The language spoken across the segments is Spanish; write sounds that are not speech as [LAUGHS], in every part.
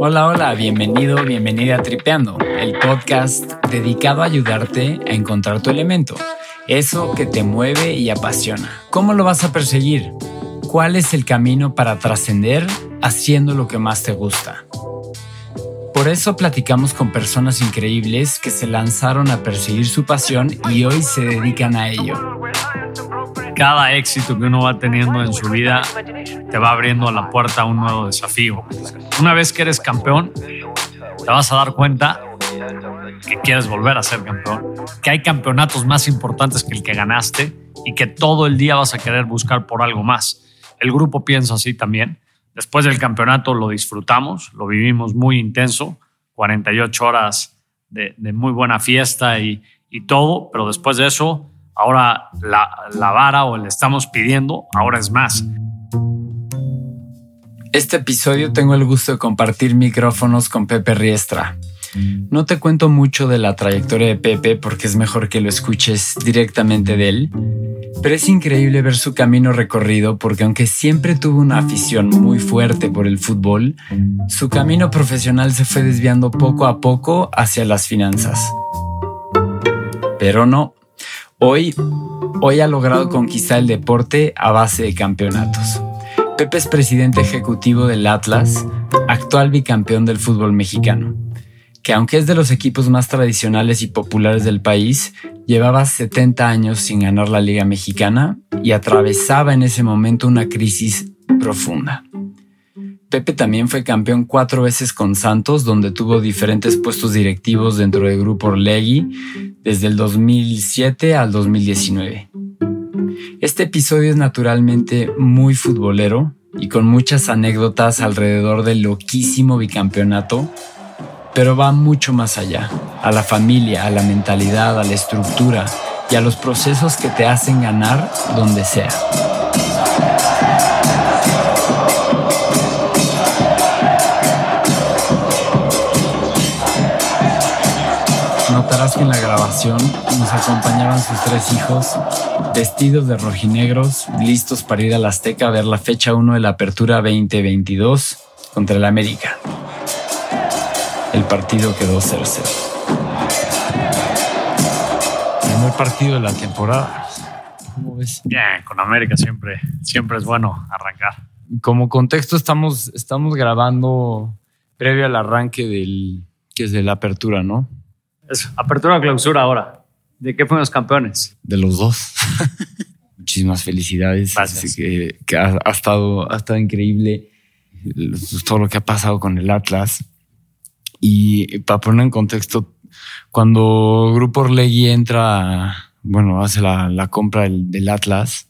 Hola, hola, bienvenido, bienvenida a Tripeando, el podcast dedicado a ayudarte a encontrar tu elemento, eso que te mueve y apasiona. ¿Cómo lo vas a perseguir? ¿Cuál es el camino para trascender haciendo lo que más te gusta? Por eso platicamos con personas increíbles que se lanzaron a perseguir su pasión y hoy se dedican a ello. Cada éxito que uno va teniendo en su vida te va abriendo la puerta a un nuevo desafío. Una vez que eres campeón, te vas a dar cuenta que quieres volver a ser campeón, que hay campeonatos más importantes que el que ganaste y que todo el día vas a querer buscar por algo más. El grupo piensa así también. Después del campeonato lo disfrutamos, lo vivimos muy intenso, 48 horas de, muy buena fiesta y, todo, pero después de eso, ahora la, vara o le estamos pidiendo, ahora es más. Este episodio tengo el gusto de compartir micrófonos con Pepe Riestra. No te cuento mucho de la trayectoria de Pepe porque es mejor que lo escuches directamente de él, pero es increíble ver su camino recorrido porque aunque siempre tuvo una afición muy fuerte por el fútbol, su camino profesional se fue desviando poco a poco hacia las finanzas. Pero no, hoy, hoy ha logrado conquistar el deporte a base de campeonatos. Pepe es presidente ejecutivo del Atlas, actual bicampeón del fútbol mexicano que aunque es de los equipos más tradicionales y populares del país, llevaba 70 años sin ganar la Liga Mexicana y atravesaba en ese momento una crisis profunda. Pepe también fue campeón cuatro veces con Santos, donde tuvo diferentes puestos directivos dentro del grupo Orlegui desde el 2007 al 2019. Este episodio es naturalmente muy futbolero y con muchas anécdotas alrededor del loquísimo bicampeonato pero va mucho más allá, a la familia, a la mentalidad, a la estructura y a los procesos que te hacen ganar donde sea. Notarás que en la grabación nos acompañaban sus tres hijos, vestidos de rojinegros, listos para ir a la Azteca a ver la fecha 1 de la Apertura 2022 contra el América el partido quedó 0-0. Primer partido de la temporada. ¿Cómo ves? Bien, con América siempre, siempre es bueno arrancar. Como contexto, estamos, estamos grabando previo al arranque del que es de la apertura, ¿no? Apertura o clausura ahora. ¿De qué fuimos campeones? De los dos. [LAUGHS] Muchísimas felicidades. Que, ha, estado, ha estado increíble todo lo que ha pasado con el Atlas. Y para poner en contexto, cuando Grupo Orlegui entra, bueno, hace la, compra del, Atlas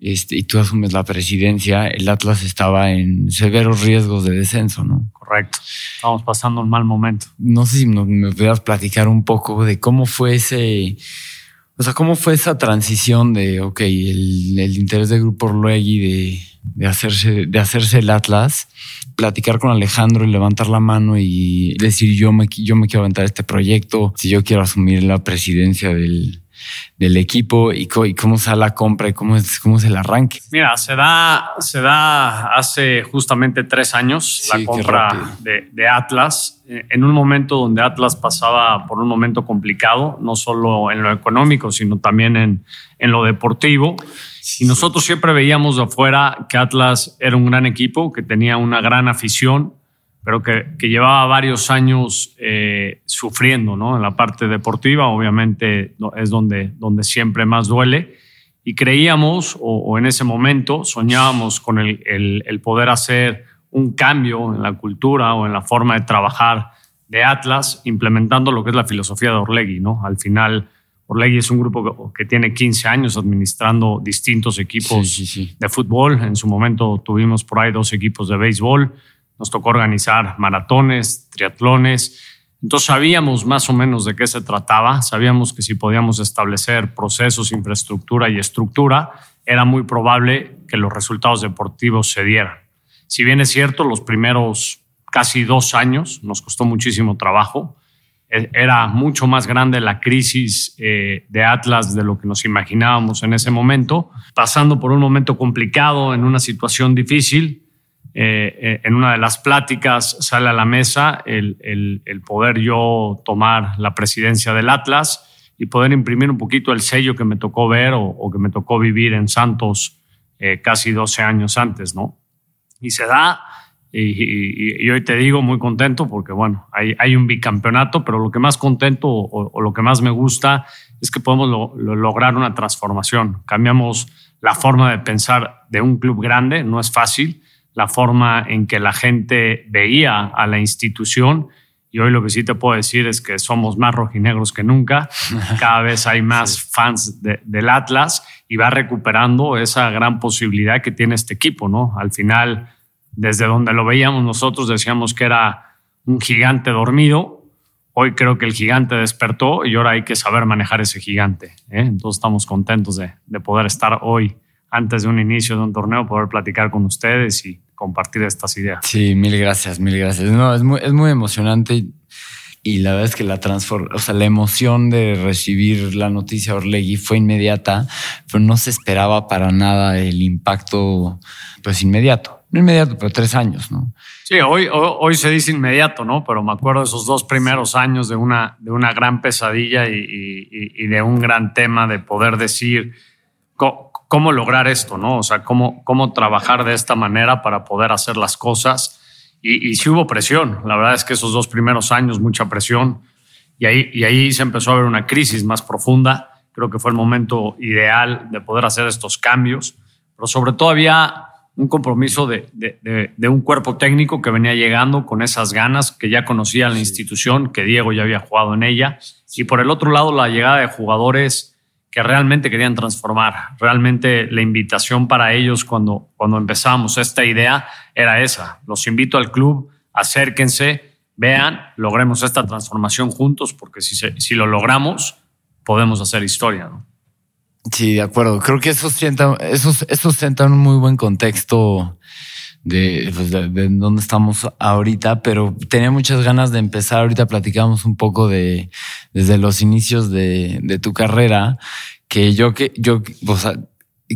este, y tú asumes la presidencia, el Atlas estaba en severos riesgos de descenso, ¿no? Correcto. Estamos pasando un mal momento. No sé si me pudieras platicar un poco de cómo fue ese, o sea, cómo fue esa transición de, ok, el, el interés del Grupo Orlegui de, de, hacerse, de hacerse el Atlas platicar con Alejandro y levantar la mano y decir yo me, yo me quiero aventar este proyecto, si yo quiero asumir la presidencia del, del equipo y, cómo se da la compra y cómo es, cómo es el arranque. Mira, se da, se da hace justamente tres años la compra de, de, Atlas, eh, en un momento donde Atlas pasaba por un momento complicado, no solo en lo económico, sino también en, en lo deportivo. Y nosotros siempre veíamos de afuera que Atlas era un gran equipo, que tenía una gran afición, pero que, llevaba varios años eh, sufriendo ¿no? en la parte deportiva. Obviamente es donde, donde siempre más duele. Y creíamos, o, en ese momento soñábamos con el, el, poder hacer un cambio en la cultura o en la forma de trabajar de Atlas, implementando lo que es la filosofía de Orlegui. ¿no? Al final Orlegui es un grupo que tiene 15 años administrando distintos equipos de fútbol. En su momento tuvimos por ahí dos equipos de béisbol. Nos tocó organizar maratones, triatlones. Entonces sabíamos más o menos de qué se trataba. Sabíamos que si podíamos establecer procesos, infraestructura y estructura, era muy probable que los resultados deportivos se dieran. Si bien es cierto, los primeros casi dos años nos costó muchísimo trabajo e, era mucho más grande la crisis eh, de Atlas de lo que nos imaginábamos en ese momento, pasando por un momento complicado, en una situación difícil. Eh, eh, en una de las pláticas sale a la mesa el, el, poder yo tomar la presidencia del Atlas y poder imprimir un poquito el sello que me tocó ver o, o que me tocó vivir en Santos casi 12 años antes, ¿no? Y se da y, hoy te digo muy contento porque, bueno, hay, hay un bicampeonato, pero lo que más contento o, lo que más me gusta es que podemos lograr una transformación. Cambiamos la forma de pensar de un club grande, no es fácil, la forma en que la gente veía a la institución. Y hoy lo que sí te puedo decir es que somos más rojinegros que nunca. [LAUGHS] Cada vez hay más fans del Atlas y va recuperando esa gran posibilidad que tiene este equipo, ¿no? Al final desde donde lo veíamos nosotros decíamos que era un gigante dormido. Hoy creo que el gigante despertó y ahora hay que saber manejar ese gigante. ¿eh? Entonces estamos contentos de, poder estar hoy, antes de un inicio de un torneo, poder platicar con ustedes y compartir estas ideas. Sí, mil gracias, mil gracias. No, es muy, es muy emocionante y la verdad es que la transform, o sea, la emoción de recibir la noticia de Orlegui fue inmediata, pero no se esperaba para nada el impacto, pues inmediato no inmediato, pero tres años, ¿no? Sí, hoy, hoy, se dice inmediato, ¿no? Pero me acuerdo de esos dos primeros años de una, de una gran pesadilla y, de un gran tema de poder decir cómo, lograr esto, ¿no? O sea, cómo, cómo trabajar de esta manera para poder hacer las cosas. Y, y sí hubo presión. La verdad es que esos dos primeros años, mucha presión. Y ahí, y ahí se empezó a ver una crisis más profunda. Creo que fue el momento ideal de poder hacer estos cambios. Pero sobre todo había un compromiso de, de, un cuerpo técnico que venía llegando con esas ganas, que ya conocía la institución, que Diego ya había jugado en ella, y por el otro lado la llegada de jugadores que realmente querían transformar. Realmente la invitación para ellos cuando, cuando empezamos esta idea era esa. Los invito al club, acérquense, vean, logremos esta transformación juntos, porque si, si lo logramos, podemos hacer historia. Sí, de acuerdo. Creo que eso sienta, eso, eso sienta un muy buen contexto de, pues de, dónde estamos ahorita, pero tenía muchas ganas de empezar. Ahorita platicamos un poco de desde los inicios de, de tu carrera, que yo que yo, o sea,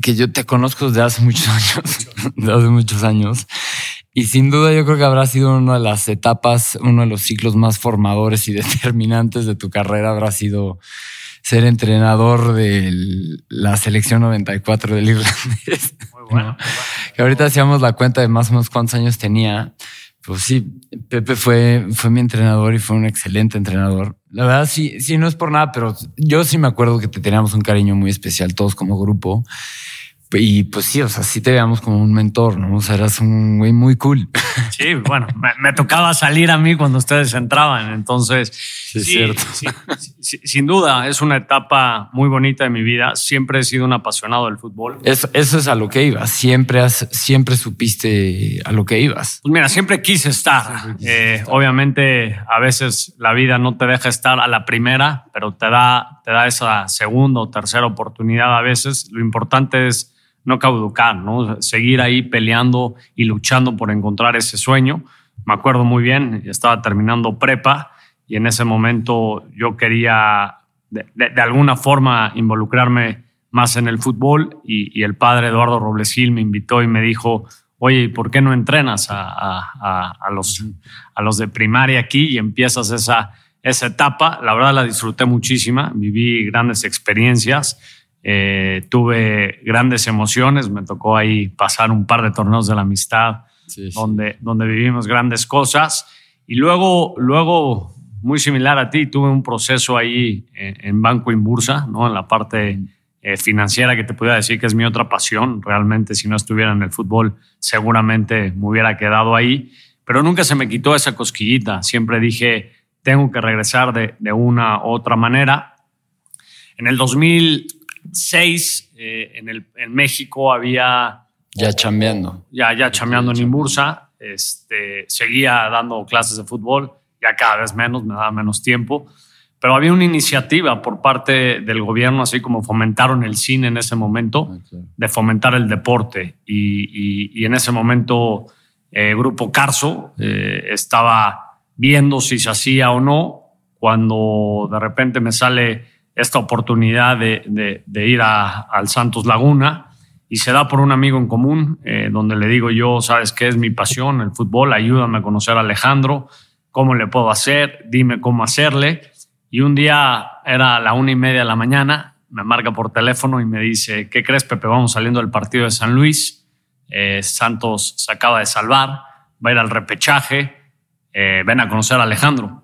que yo te conozco desde hace muchos [LAUGHS] años, desde hace muchos años. Y sin duda yo creo que habrá sido una de las etapas, uno de los ciclos más formadores y [LAUGHS] determinantes de tu carrera, habrá sido ser entrenador de la selección 94 del irlandés. Muy bueno. Que ahorita hacíamos la cuenta de más o menos cuántos años tenía. Pues sí, Pepe fue, fue mi entrenador y fue un excelente entrenador. La verdad, sí, sí, no es por nada, pero yo sí me acuerdo que te teníamos un cariño muy especial todos como grupo. Y pues sí, o sea, sí te veíamos como un mentor, ¿no? O sea, eras un güey muy cool. [LAUGHS] Sí, bueno, me, tocaba salir a mí cuando ustedes entraban, entonces... Sí, cierto. sin duda, es una etapa muy bonita de mi vida. Siempre he sido un apasionado del fútbol. Eso, eso es a lo que ibas. Siempre, has, siempre supiste a lo que ibas. Pues mira, siempre quise estar. Eh, obviamente, a veces la vida no te deja estar a la primera, pero te da, te da esa segunda o tercera oportunidad a veces. Lo importante es no cauducar, ¿no? Seguir ahí peleando y luchando por encontrar ese sueño. Me acuerdo muy bien, estaba terminando prepa y en ese momento yo quería de, alguna forma involucrarme más en el fútbol y, el padre Eduardo Robles Gil me invitó y me dijo, oye, ¿por qué no entrenas a, los, a los de primaria aquí y empiezas esa, esa etapa? La verdad la disfruté muchísima, viví grandes experiencias eh, tuve grandes emociones, me tocó ahí pasar un par de torneos de la amistad donde, donde vivimos grandes cosas. Y luego, luego, muy similar a ti, tuve un proceso ahí en, Banco Inbursa, ¿no? en la parte eh, financiera que te pudiera decir que es mi otra pasión. Realmente, si no estuviera en el fútbol, seguramente me hubiera quedado ahí. Pero nunca se me quitó esa cosquillita. Siempre dije, tengo que regresar de, de una u otra manera. En el 2000 seis eh, en, el, en México había... Ya chambeando. Ya, ya chambeando en Imbursa. Este, seguía dando clases de fútbol, ya cada vez menos, me daba menos tiempo. Pero había una iniciativa por parte del gobierno, así como fomentaron el cine en ese momento, ah, de fomentar el deporte. Y, y, en ese momento, el eh, Grupo Carso eh, estaba viendo si se hacía o no cuando de repente me sale esta oportunidad de, ir al Santos Laguna y se da por un amigo en común, eh, donde le digo yo, sabes qué es mi pasión, el fútbol, ayúdame a conocer a Alejandro, cómo le puedo hacer, dime cómo hacerle. Y un día era la una y media de la mañana, me marca por teléfono y me dice, ¿qué crees, Pepe? Vamos saliendo del partido de San Luis, eh, Santos se acaba de salvar, va a ir al repechaje, eh, ven a conocer a Alejandro.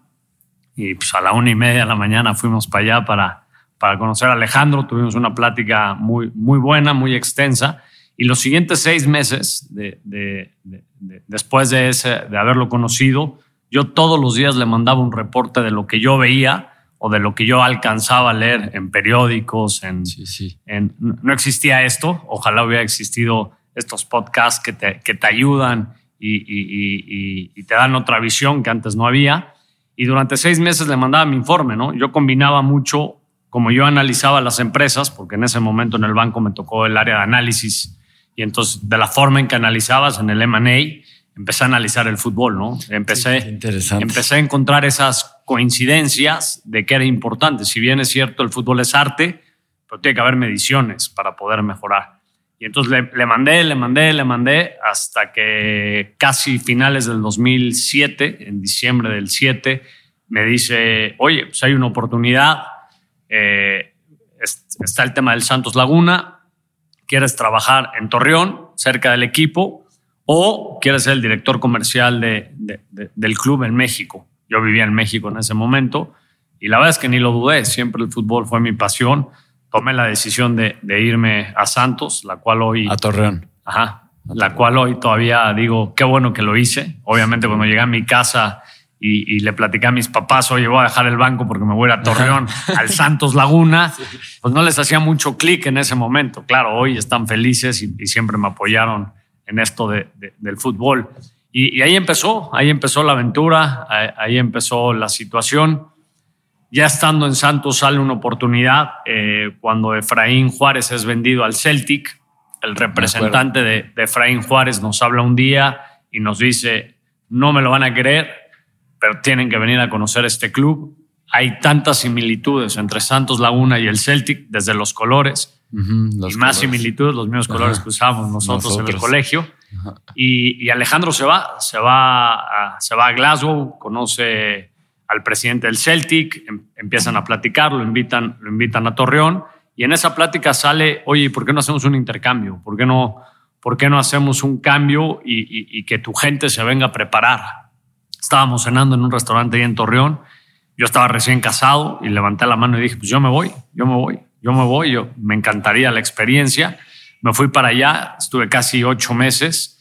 Y pues a la una y media de la mañana fuimos para allá para para conocer a Alejandro. Tuvimos una plática muy, muy buena, muy extensa. Y los siguientes seis meses, de, después de, ese, de haberlo conocido, yo todos los días le mandaba un reporte de lo que yo veía o de lo que yo alcanzaba a leer en periódicos. En, sí, en no existía esto. Ojalá hubiera existido estos podcasts que te, que te ayudan y, y, y, te dan otra visión que antes no había. Y durante seis meses le mandaba mi informe, ¿no? Yo combinaba mucho como yo analizaba las empresas, porque en ese momento en el banco me tocó el área de análisis, y entonces de la forma en que analizabas en el M&A, empecé a analizar el fútbol, ¿no? Empecé, empecé a encontrar esas coincidencias de que era importante. Si bien es cierto, el fútbol es arte, pero tiene que haber mediciones para poder mejorar. Y entonces le, mandé, le mandé, le mandé hasta que casi finales del 2007, en diciembre del 7, me dice, oye, pues hay una oportunidad, eh, está el tema del Santos Laguna, quieres trabajar en Torreón, cerca del equipo, o quieres ser el director comercial de, del club en México. Yo vivía en México en ese momento y la verdad es que ni lo dudé, siempre el fútbol fue mi pasión. Tomé la decisión de, irme a Santos, la cual hoy... A Torreón. Ajá, la cual hoy todavía digo, qué bueno que lo hice. Obviamente cuando llegué a mi casa y, le platicé a mis papás, oye, voy a dejar el banco porque me voy a, Torreón, al Santos Laguna, [LAUGHS] pues no les hacía mucho clic en ese momento. Claro, hoy están felices y, siempre me apoyaron en esto de, del fútbol. Y, ahí empezó, ahí empezó la aventura, ahí, empezó la situación. Ya estando en Santos sale una oportunidad eh, cuando Efraín Juárez es vendido al Celtic. El representante de, de Efraín Juárez nos habla un día y nos dice, no me lo van a querer, pero tienen que venir a conocer este club. Hay tantas similitudes entre Santos Laguna y el Celtic, desde los colores, y más similitudes, los mismos colores que usamos nosotros, en el colegio. Y, Alejandro se va, se va, a, se va a Glasgow, conoce al presidente del Celtic, em, empiezan a platicar, lo invitan, lo invitan a Torreón, y en esa plática sale, oye, ¿por qué no hacemos un intercambio? ¿Por qué no, por qué no hacemos un cambio y, que tu gente se venga a preparar? Estábamos cenando en un restaurante ahí en Torreón. Yo estaba recién casado y levanté la mano y dije, pues yo me voy, yo me voy, yo me voy, yo me encantaría la experiencia. Me fui para allá, estuve casi ocho meses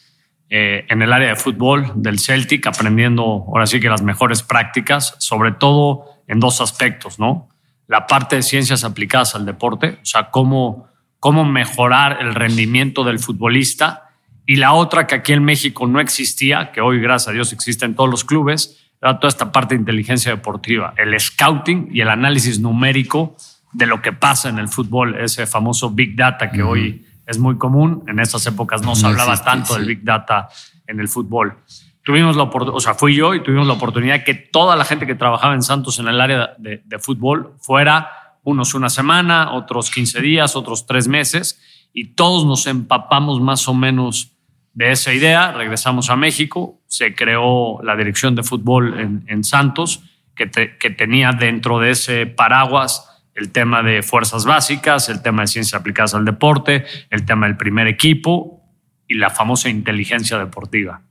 eh, en el área de fútbol del Celtic, aprendiendo ahora sí que las mejores prácticas, sobre todo en dos aspectos, ¿no? La parte de ciencias aplicadas al deporte, o sea, cómo, cómo mejorar el rendimiento del futbolista y la otra que aquí en México no existía, que hoy gracias a Dios existe en todos los clubes, era toda esta parte de inteligencia deportiva, el scouting y el análisis numérico de lo que pasa en el fútbol, ese famoso Big Data que hoy es muy común. En esas épocas no se hablaba tanto del Big Data en el fútbol. Tuvimos la oportunidad, o sea, fui yo y tuvimos la oportunidad que toda la gente que trabajaba en Santos en el área de, de fútbol fuera unos una semana, otros 15 días, otros tres meses, y todos nos empapamos más o menos de esa idea regresamos a México, se creó la dirección de fútbol en, Santos, que, que, tenía dentro de ese paraguas el tema de fuerzas básicas, el tema de ciencias aplicadas al deporte, el tema del primer equipo y la famosa inteligencia deportiva,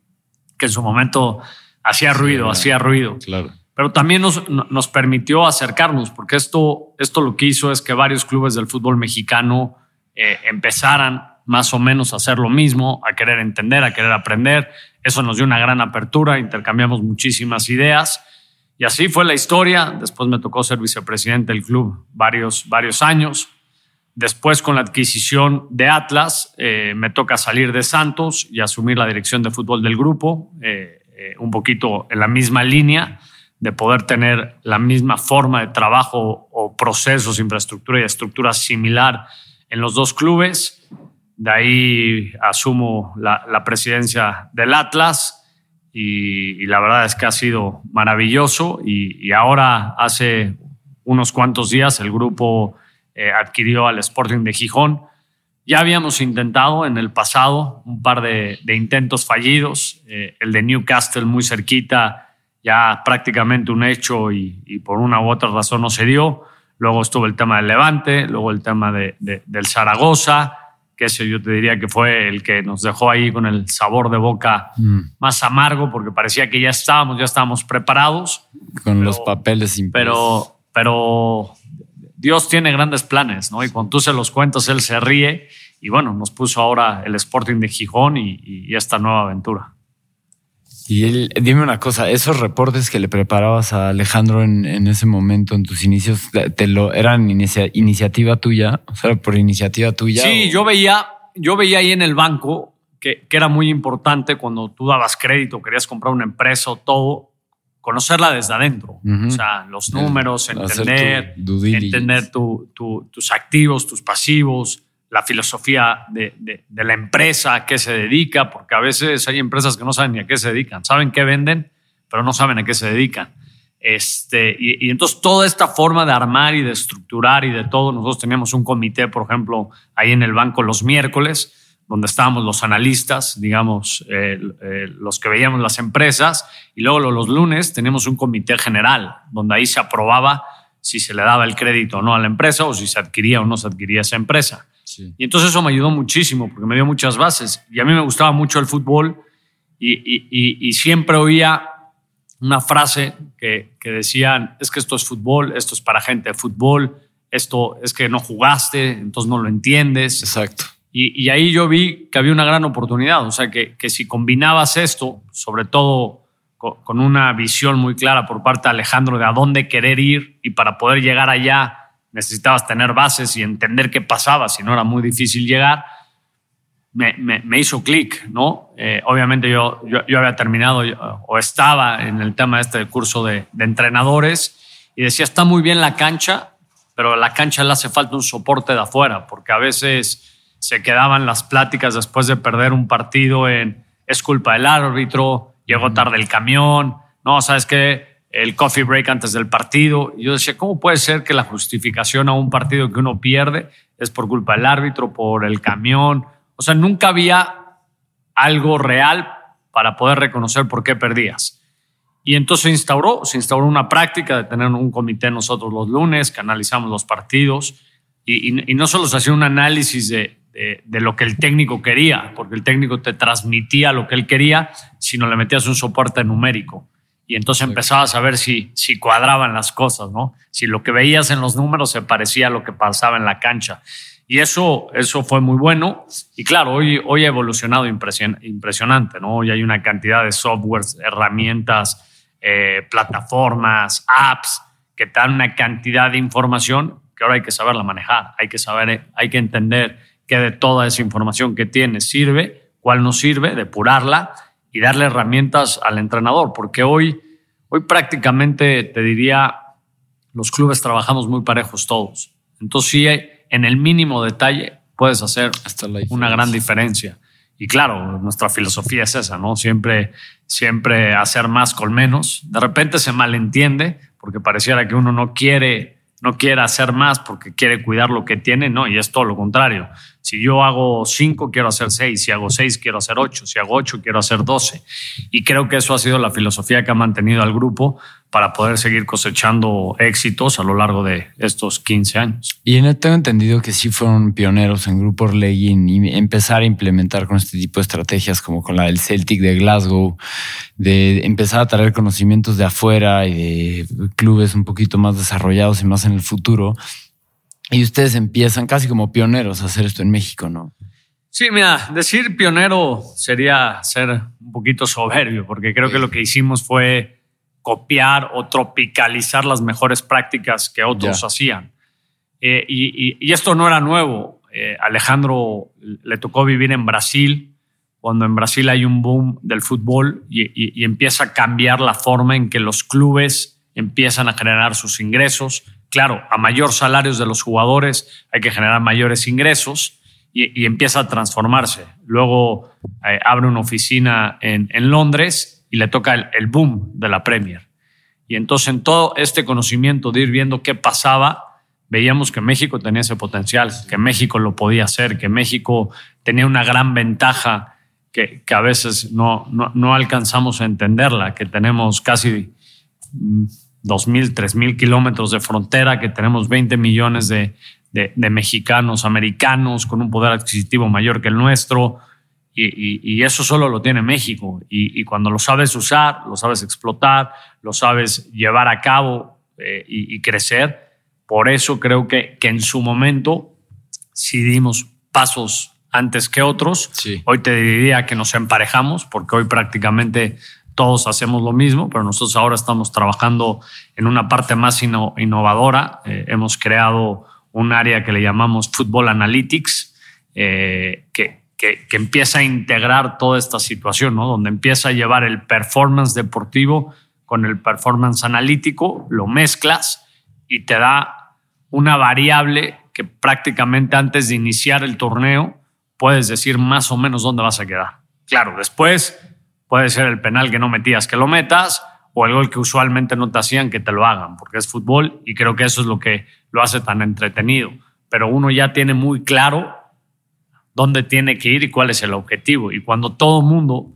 que en su momento hacía ruido, hacía ruido. Claro. Pero también nos, nos permitió acercarnos, porque esto, esto lo que hizo es que varios clubes del fútbol mexicano eh, empezaran más o menos a hacer lo mismo, a querer entender, a querer aprender. Eso nos dio una gran apertura, intercambiamos muchísimas ideas y así fue la historia. Después me tocó ser vicepresidente del club varios, varios años. Después con la adquisición de Atlas eh, me toca salir de Santos y asumir la dirección de fútbol del grupo, eh, eh, un poquito en la misma línea de poder tener la misma forma de trabajo o procesos, infraestructura y estructura similar en los dos clubes. De ahí asumo la, presidencia del Atlas y, la verdad es que ha sido maravilloso y, ahora hace unos cuantos días el grupo eh, adquirió al Sporting de Gijón. Ya habíamos intentado en el pasado un par de, intentos fallidos, eh, el de Newcastle muy cerquita, ya prácticamente un hecho y, por una u otra razón no se dio. Luego estuvo el tema del Levante, luego el tema de, del Zaragoza que ese yo te diría que fue el que nos dejó ahí con el sabor de boca mm. más amargo, porque parecía que ya estábamos, ya estábamos preparados. Con los papeles Pero, pero Dios tiene grandes planes, ¿no? Y cuando tú se los cuentas, Él se ríe. Y bueno, nos puso ahora el Sporting de Gijón y esta nueva aventura. Y él, dime una cosa, esos reportes que le preparabas a Alejandro en, ese momento, en tus inicios, te lo eran iniciativa tuya, o sea, por iniciativa tuya. Sí, yo veía, yo veía ahí en el banco que, que, era muy importante cuando tú dabas crédito, querías comprar una empresa o todo, conocerla desde adentro. O sea, los números, entender, entender tus activos, tus pasivos, la filosofía de, la empresa, a qué se dedica, porque a veces hay empresas que no saben ni a qué se dedican, saben qué venden, pero no saben a qué se dedican. Este, y, entonces toda esta forma de armar y de estructurar y de todo, nosotros teníamos un comité, por ejemplo, ahí en el banco los miércoles, donde estábamos los analistas, digamos, eh, eh, los que veíamos las empresas, y luego los lunes teníamos un comité general, donde ahí se aprobaba si se le daba el crédito o no a la empresa o si se adquiría o no se adquiría esa empresa. Y entonces eso me ayudó muchísimo porque me dio muchas bases. Y a mí me gustaba mucho el fútbol y, siempre oía una frase que, que, decían, es que esto es fútbol, esto es para gente de fútbol, esto es que no jugaste, entonces no lo entiendes. Exacto. Y, ahí yo vi que había una gran oportunidad, o sea, que, que si combinabas esto, sobre todo con una visión muy clara por parte de Alejandro de a dónde querer ir y para poder llegar allá necesitabas tener bases y entender qué pasaba, si no era muy difícil llegar, me, hizo clic, ¿no? Eh, obviamente yo, yo, había terminado o estaba en el tema de este curso de, entrenadores y decía, está muy bien la cancha, pero a la cancha le hace falta un soporte de afuera, porque a veces se quedaban las pláticas después de perder un partido en es culpa del árbitro, llegó tarde el camión, no, sabes qué, el coffee break antes del partido. Yo decía, ¿cómo puede ser que la justificación a un partido que uno pierde es por culpa del árbitro, por el camión? O sea, nunca había algo real para poder reconocer por qué perdías. Y entonces se instauró, se instauró una práctica de tener un comité nosotros los lunes que analizamos los partidos y, no solo se hacía un análisis de, de, lo que el técnico quería, porque el técnico te transmitía lo que él quería, sino le metías un soporte numérico y entonces empezabas a ver si, si cuadraban las cosas, ¿no? Si lo que veías en los números se parecía a lo que pasaba en la cancha. Y eso, eso fue muy bueno. Y claro, hoy, hoy ha evolucionado impresionante, ¿no? Hoy hay una cantidad de softwares, herramientas, eh, plataformas, apps que te dan una cantidad de información que ahora hay que saberla manejar. Hay que saber, hay que entender qué de toda esa información que tienes sirve, cuál no sirve, depurarla y darle herramientas al entrenador, porque hoy, hoy prácticamente te diría, los clubes trabajamos muy parejos todos. Entonces sí, en el mínimo detalle puedes hacer una gran diferencia. Y claro, nuestra filosofía es esa, ¿no? Siempre, siempre hacer más con menos. De repente se malentiende porque pareciera que uno no quiere, no quiere hacer más porque quiere cuidar lo que tiene, no, y es todo lo contrario. Si yo hago cinco, quiero hacer seis. Si hago seis, quiero hacer ocho. Si hago ocho, quiero hacer doce. Y creo que eso ha sido la filosofía que ha mantenido al grupo para poder seguir cosechando éxitos a lo largo de estos 15 años. Y tengo entendido que sí fueron pioneros en Grupo Orlegui y empezar a implementar con este tipo de estrategias como con la del Celtic de Glasgow, de empezar a traer conocimientos de afuera y de clubes un poquito más desarrollados y más en el futuro y ustedes empiezan casi como pioneros a hacer esto en México, ¿no? Sí, mira, decir pionero sería ser un poquito soberbio, porque creo que lo que hicimos fue copiar o tropicalizar las mejores prácticas que otros hacían. Eh, y, esto no era nuevo. Eh, Alejandro le tocó vivir en Brasil, cuando en Brasil hay un boom del fútbol y empieza a cambiar la forma en que los clubes empiezan a generar sus ingresos claro, a mayor salarios de los jugadores hay que generar mayores ingresos y, empieza a transformarse. Luego eh, abre una oficina en, Londres y le toca el, boom de la Premier. Y entonces en todo este conocimiento de ir viendo qué pasaba, veíamos que México tenía ese potencial, que México lo podía hacer, que México tenía una gran ventaja que, a veces no, no, no, alcanzamos a entenderla, que tenemos casi 2.000, 3.000 kilómetros de frontera, que tenemos 20 millones de, de, mexicanos americanos con un poder adquisitivo mayor que el nuestro. Y, eso solo lo tiene México. Y, cuando lo sabes usar, lo sabes explotar, lo sabes llevar a cabo eh, y, crecer, por eso creo que, que en su momento, si dimos pasos antes que otros, hoy te diría que nos emparejamos, porque hoy prácticamente todos hacemos lo mismo, pero nosotros ahora estamos trabajando en una parte más innovadora. Eh, hemos creado un área que le llamamos Football Analytics, eh, que, que, empieza a integrar toda esta situación, ¿no? donde empieza a llevar el performance deportivo con el performance analítico, lo mezclas y te da una variable que prácticamente antes de iniciar el torneo puedes decir más o menos dónde vas a quedar. Claro, después puede ser el penal que no metías que lo metas o el gol que usualmente no te hacían que te lo hagan, porque es fútbol y creo que eso es lo que lo hace tan entretenido. Pero uno ya tiene muy claro dónde tiene que ir y cuál es el objetivo. Y cuando todo mundo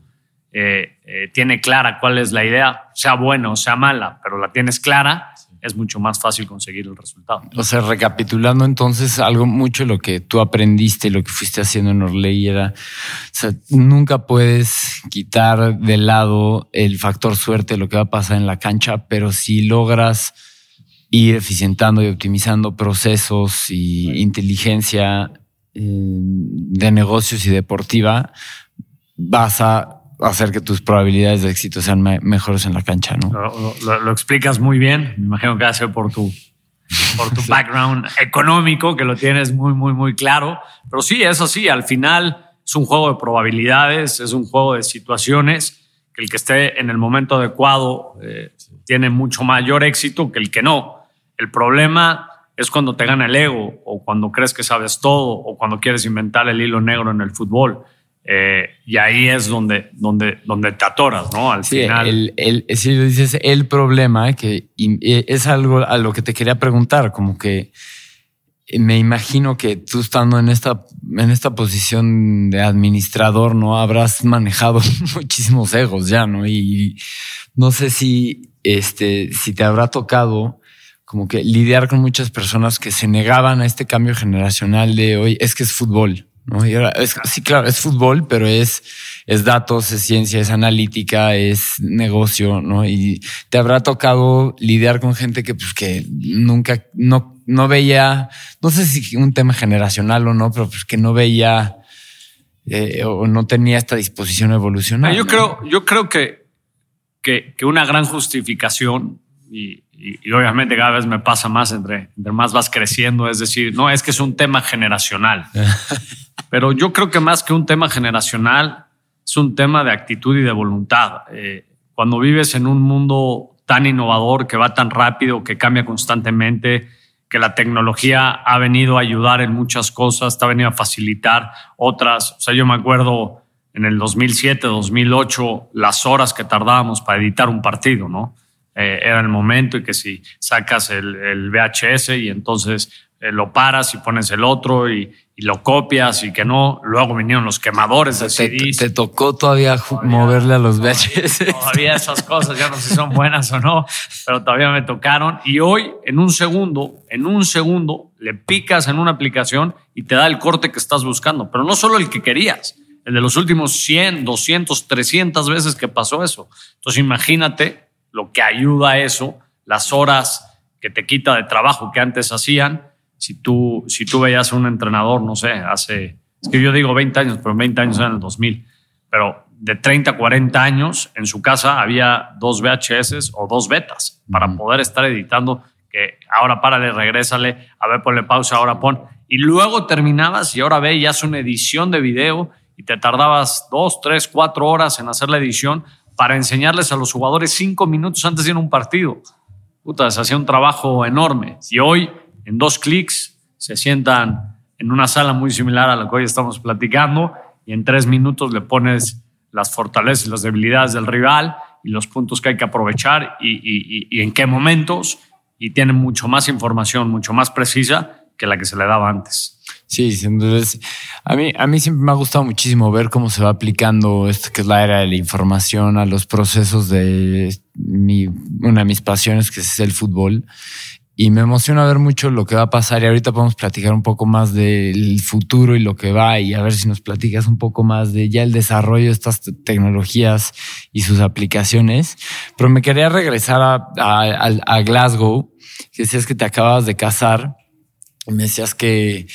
eh, eh, tiene clara cuál es la idea, sea buena o sea mala, pero la tienes clara, es mucho más fácil conseguir el resultado. O sea, recapitulando entonces, algo mucho lo que tú aprendiste, lo que fuiste haciendo en Orley era, o sea, nunca puedes quitar de lado el factor suerte, lo que va a pasar en la cancha, pero si logras ir eficientando y optimizando procesos y inteligencia eh, de negocios y deportiva, vas a hacer que tus probabilidades de éxito sean mejores en la cancha, ¿no? Lo, explicas muy bien. Me imagino que hace por tu, por tu [LAUGHS] background económico, que lo tienes muy, muy, muy claro. Pero sí, eso sí, al final es un juego de probabilidades, es un juego de situaciones, que el que esté en el momento adecuado eh, tiene mucho mayor éxito que el que no. El problema es cuando te gana el ego, o cuando crees que sabes todo, o cuando quieres inventar el hilo negro en el fútbol. Eh, y ahí es donde, donde, donde te atoras, ¿no? Al final. El, el, si dices el problema, que es algo a lo que te quería preguntar, como que me imagino que tú estando en esta, en esta posición de administrador, ¿no? Habrás manejado [LAUGHS] muchísimos egos ya, ¿no? Y no sé si, este, si te habrá tocado como que lidiar con muchas personas que se negaban a este cambio generacional de hoy, es que es fútbol, ¿no? Y ahora, es, sí, claro, es fútbol, pero es, es datos, es ciencia, es analítica, es negocio, ¿no? Y te habrá tocado lidiar con gente que, pues, que nunca, no, no veía, no sé si un tema generacional o no, pero pues que no veía eh, o no tenía esta disposición evolucional. Yo creo, yo creo que, que, que una gran justificación y, y, obviamente cada vez me pasa más entre, entre más vas creciendo, es decir, no, es que es un tema generacional. [LAUGHS] Pero yo creo que más que un tema generacional, es un tema de actitud y de voluntad. Eh, cuando vives en un mundo tan innovador, que va tan rápido, que cambia constantemente, que la tecnología ha venido a ayudar en muchas cosas, te ha venido a facilitar otras. O sea, yo me acuerdo en el 2007, 2008, las horas que tardábamos para editar un partido, ¿no? Eh, era el momento y que si sacas el, el VHS y entonces eh, lo paras y pones el otro y, y, lo copias y que no. Luego vinieron los quemadores de CDs. Te, tocó todavía, moverle a los VHS. Todavía esas cosas, ya no sé si son [LAUGHS] buenas o no, pero todavía me tocaron. Y hoy, en un segundo, en un segundo, le picas en una aplicación y te da el corte que estás buscando. Pero no solo el que querías, el de los últimos 100, 200, 300 veces que pasó eso. Entonces imagínate lo que ayuda a eso, las horas que te quita de trabajo que antes hacían. Si tú, si tú veías a un entrenador, no sé, hace, es que yo digo 20 años, pero 20 años en el 2000, pero de 30 a 40 años en su casa había dos VHS o dos betas para poder estar editando, que ahora párale, regrésale, a ver, ponle pausa, ahora pon. Y luego terminabas y ahora ve, ya es una edición de video y te tardabas dos, tres, cuatro horas en hacer la edición para enseñarles a los jugadores cinco minutos antes de ir a un partido. Puta, se hacía un trabajo enorme. Y hoy en dos clics se sientan en una sala muy similar a la que hoy estamos platicando y en tres minutos le pones las fortalezas y las debilidades del rival y los puntos que hay que aprovechar y, en qué momentos y tiene mucho más información, mucho más precisa que la que se le daba antes. Sí, entonces a mí, a mí siempre me ha gustado muchísimo ver cómo se va aplicando esto que es la era de la información a los procesos de mi, una de mis pasiones, que es el fútbol. Y me emociona ver mucho lo que va a pasar. Y ahorita podemos platicar un poco más del futuro y lo que va y a ver si nos platicas un poco más de ya el desarrollo de estas tecnologías y sus aplicaciones. Pero me quería regresar a, a, a Glasgow, que decías que te acabas de casar me decías que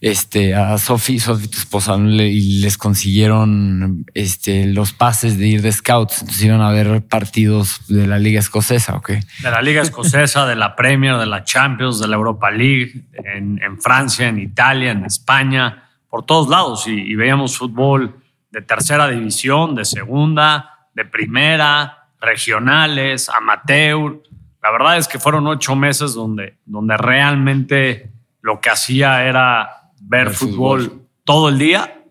este, a Sofi, Sofi, tu esposa, y les consiguieron este, los pases de ir de scouts. Entonces iban a ver partidos de la Liga Escocesa, ¿o qué? De la Liga Escocesa, de la Premier, de la Champions, de la Europa League, en, Francia, en Italia, en España, por todos lados. Y, veíamos fútbol de tercera división, de segunda, de primera, regionales, amateur. La verdad es que fueron ocho meses donde, donde realmente lo que hacía era ver fútbol, todo el día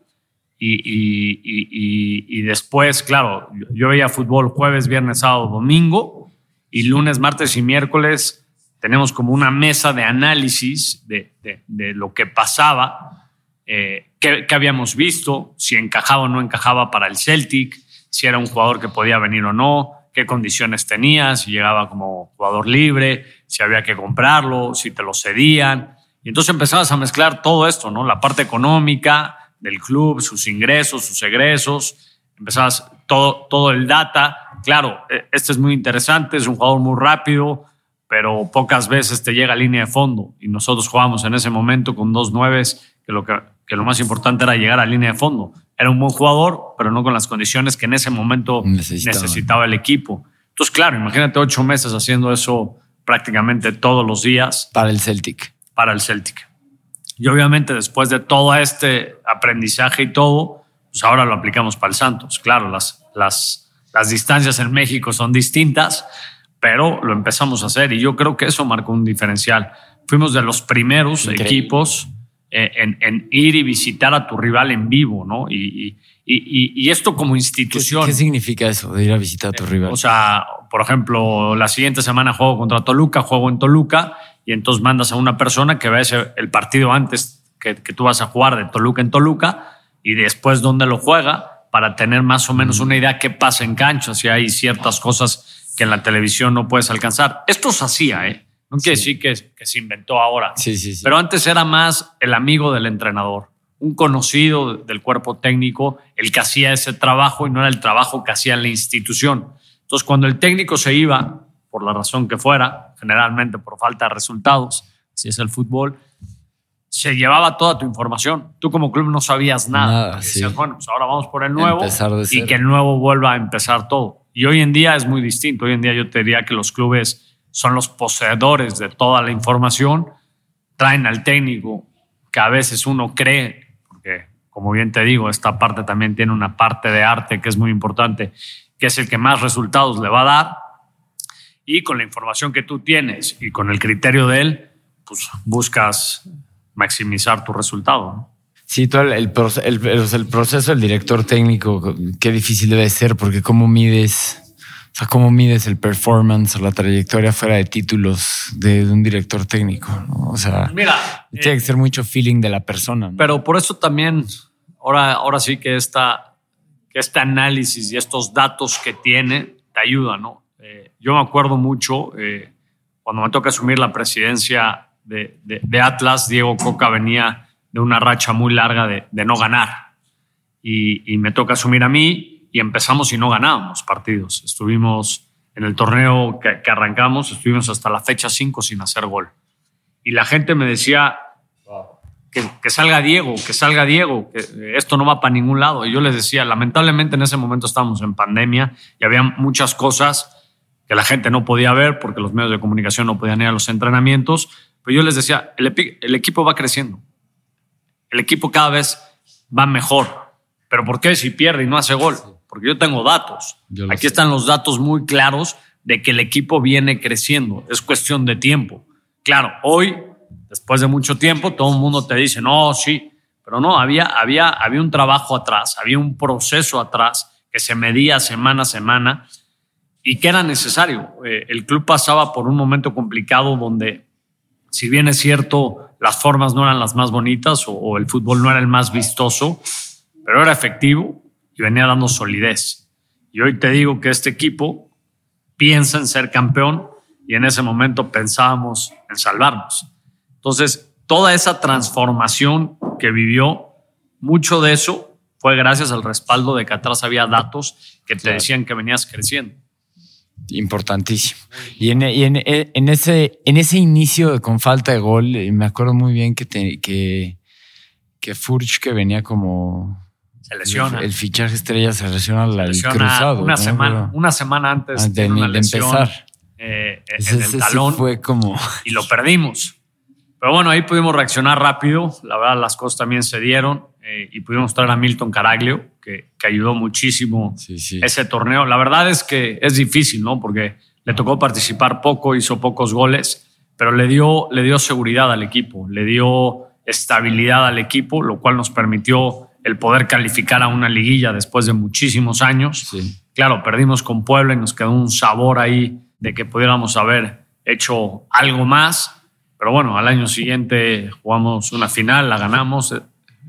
y, después, claro, yo veía fútbol jueves, viernes, sábado, domingo y lunes, martes y miércoles tenemos como una mesa de análisis de, lo que pasaba, eh, qué, habíamos visto, si encajaba o no encajaba para el Celtic, si era un jugador que podía venir o no, qué condiciones tenía, si llegaba como jugador libre, si había que comprarlo, si te lo cedían. Y entonces empezabas a mezclar todo esto, ¿no? La parte económica del club, sus ingresos, sus egresos, empezabas todo, todo el data. Claro, e, este es muy interesante, es un jugador muy rápido, pero pocas veces te llega a línea de fondo. Y nosotros jugábamos en ese momento con dos nueves, que lo, que, que lo más importante era llegar a línea de fondo. Era un buen jugador, pero no con las condiciones que en ese momento necesitaba el equipo. Entonces, claro, imagínate ocho meses haciendo eso prácticamente todos los días. Para el Celtic para el Celtic. Y obviamente después de todo este aprendizaje y todo, pues ahora lo aplicamos para el Santos. Claro, las, las, las distancias en México son distintas, pero lo empezamos a hacer y yo creo que eso marcó un diferencial. Fuimos de los primeros equipos eh, en, ir y visitar a tu rival en vivo, ¿no? Y, y, y, esto como institución. ¿Qué, significa eso de ir a visitar a tu rival? O sea, por ejemplo, la siguiente semana juego contra Toluca, juego en Toluca y entonces mandas a una persona que vea el partido antes que, tú vas a jugar de Toluca en Toluca y después dónde lo juega para tener más o menos una idea qué pasa en cancha, si hay ciertas cosas que en la televisión no puedes alcanzar. Esto se hacía, ¿eh? No quiere decir que, que, se inventó ahora. Sí, sí, sí. Pero antes era más el amigo del entrenador, un conocido del cuerpo técnico, el que hacía ese trabajo y no era el trabajo que hacía la institución. Entonces, cuando el técnico se iba, por la razón que fuera, generalmente por falta de resultados, si es el fútbol, se llevaba toda tu información. Tú como club no sabías nada. decías, bueno, pues ahora vamos por el nuevo y que el nuevo vuelva a empezar todo. Y hoy en día es muy distinto. Hoy en día yo te diría que los clubes son los poseedores de toda la información, traen al técnico que a veces uno cree, porque como bien te digo, esta parte también tiene una parte de arte que es muy importante, que es el que más resultados le va a dar y con la información que tú tienes y con el criterio de él, pues buscas maximizar tu resultado. Sí, todo el, el, el, proceso del director técnico, qué difícil debe ser, porque cómo mides, o sea, cómo mides el performance o la trayectoria fuera de títulos de, un director técnico. O sea, Mira, tiene que ser mucho feeling de la persona. Pero por eso también, ahora, ahora sí que, esta, que este análisis y estos datos que tiene te ayudan, ¿no? Eh, yo me acuerdo mucho eh, cuando me toca asumir la presidencia de, Atlas, Diego Coca venía de una racha muy larga de, no ganar. Y, me toca asumir a mí y empezamos y no ganábamos partidos. Estuvimos en el torneo que, arrancamos, estuvimos hasta la fecha 5 sin hacer gol. Y la gente me decía, que, que, salga Diego, que salga Diego, que esto no va para ningún lado. Y yo les decía, lamentablemente en ese momento estábamos en pandemia y había muchas cosas que la gente no podía ver porque los medios de comunicación no podían ir a los entrenamientos. Pero yo les decía, el, el equipo va creciendo. El equipo cada vez va mejor. ¿Pero por qué si pierde y no hace gol? Porque yo tengo datos. Aquí están los datos muy claros de que el equipo viene creciendo. Es cuestión de tiempo. Claro, hoy, después de mucho tiempo, todo el mundo te dice, no, sí, pero no, había, había, había un trabajo atrás, había un proceso atrás que se medía semana a semana y que era necesario. Eh, el club pasaba por un momento complicado donde, si bien es cierto, las formas no eran las más bonitas o, el fútbol no era el más vistoso, pero era efectivo y venía dando solidez. Y hoy te digo que este equipo piensa en ser campeón y en ese momento pensábamos en salvarnos. Entonces, toda esa transformación que vivió, mucho de eso fue gracias al respaldo de que atrás había datos que te decían que venías creciendo. Importantísimo. Y en, en, ese, en ese inicio con falta de gol, eh, me acuerdo muy bien que, que, que Furch, que venía como. Se lesiona. El, fichaje estrella se lesiona al cruzado. Una, semana, una semana antes de, empezar. Eh, en el talón. fue como. Y lo perdimos. Pero bueno, ahí pudimos reaccionar rápido. La verdad, las cosas también se dieron eh, y pudimos traer a Milton Caraglio, que, que ayudó muchísimo ese torneo. La verdad es que es difícil, ¿no? Porque le tocó participar poco, hizo pocos goles, pero le dio, le dio seguridad al equipo, le dio estabilidad al equipo, lo cual nos permitió el poder calificar a una liguilla después de muchísimos años. Claro, perdimos con Puebla y nos quedó un sabor ahí de que pudiéramos haber hecho algo más pero bueno, al año siguiente jugamos una final, la ganamos.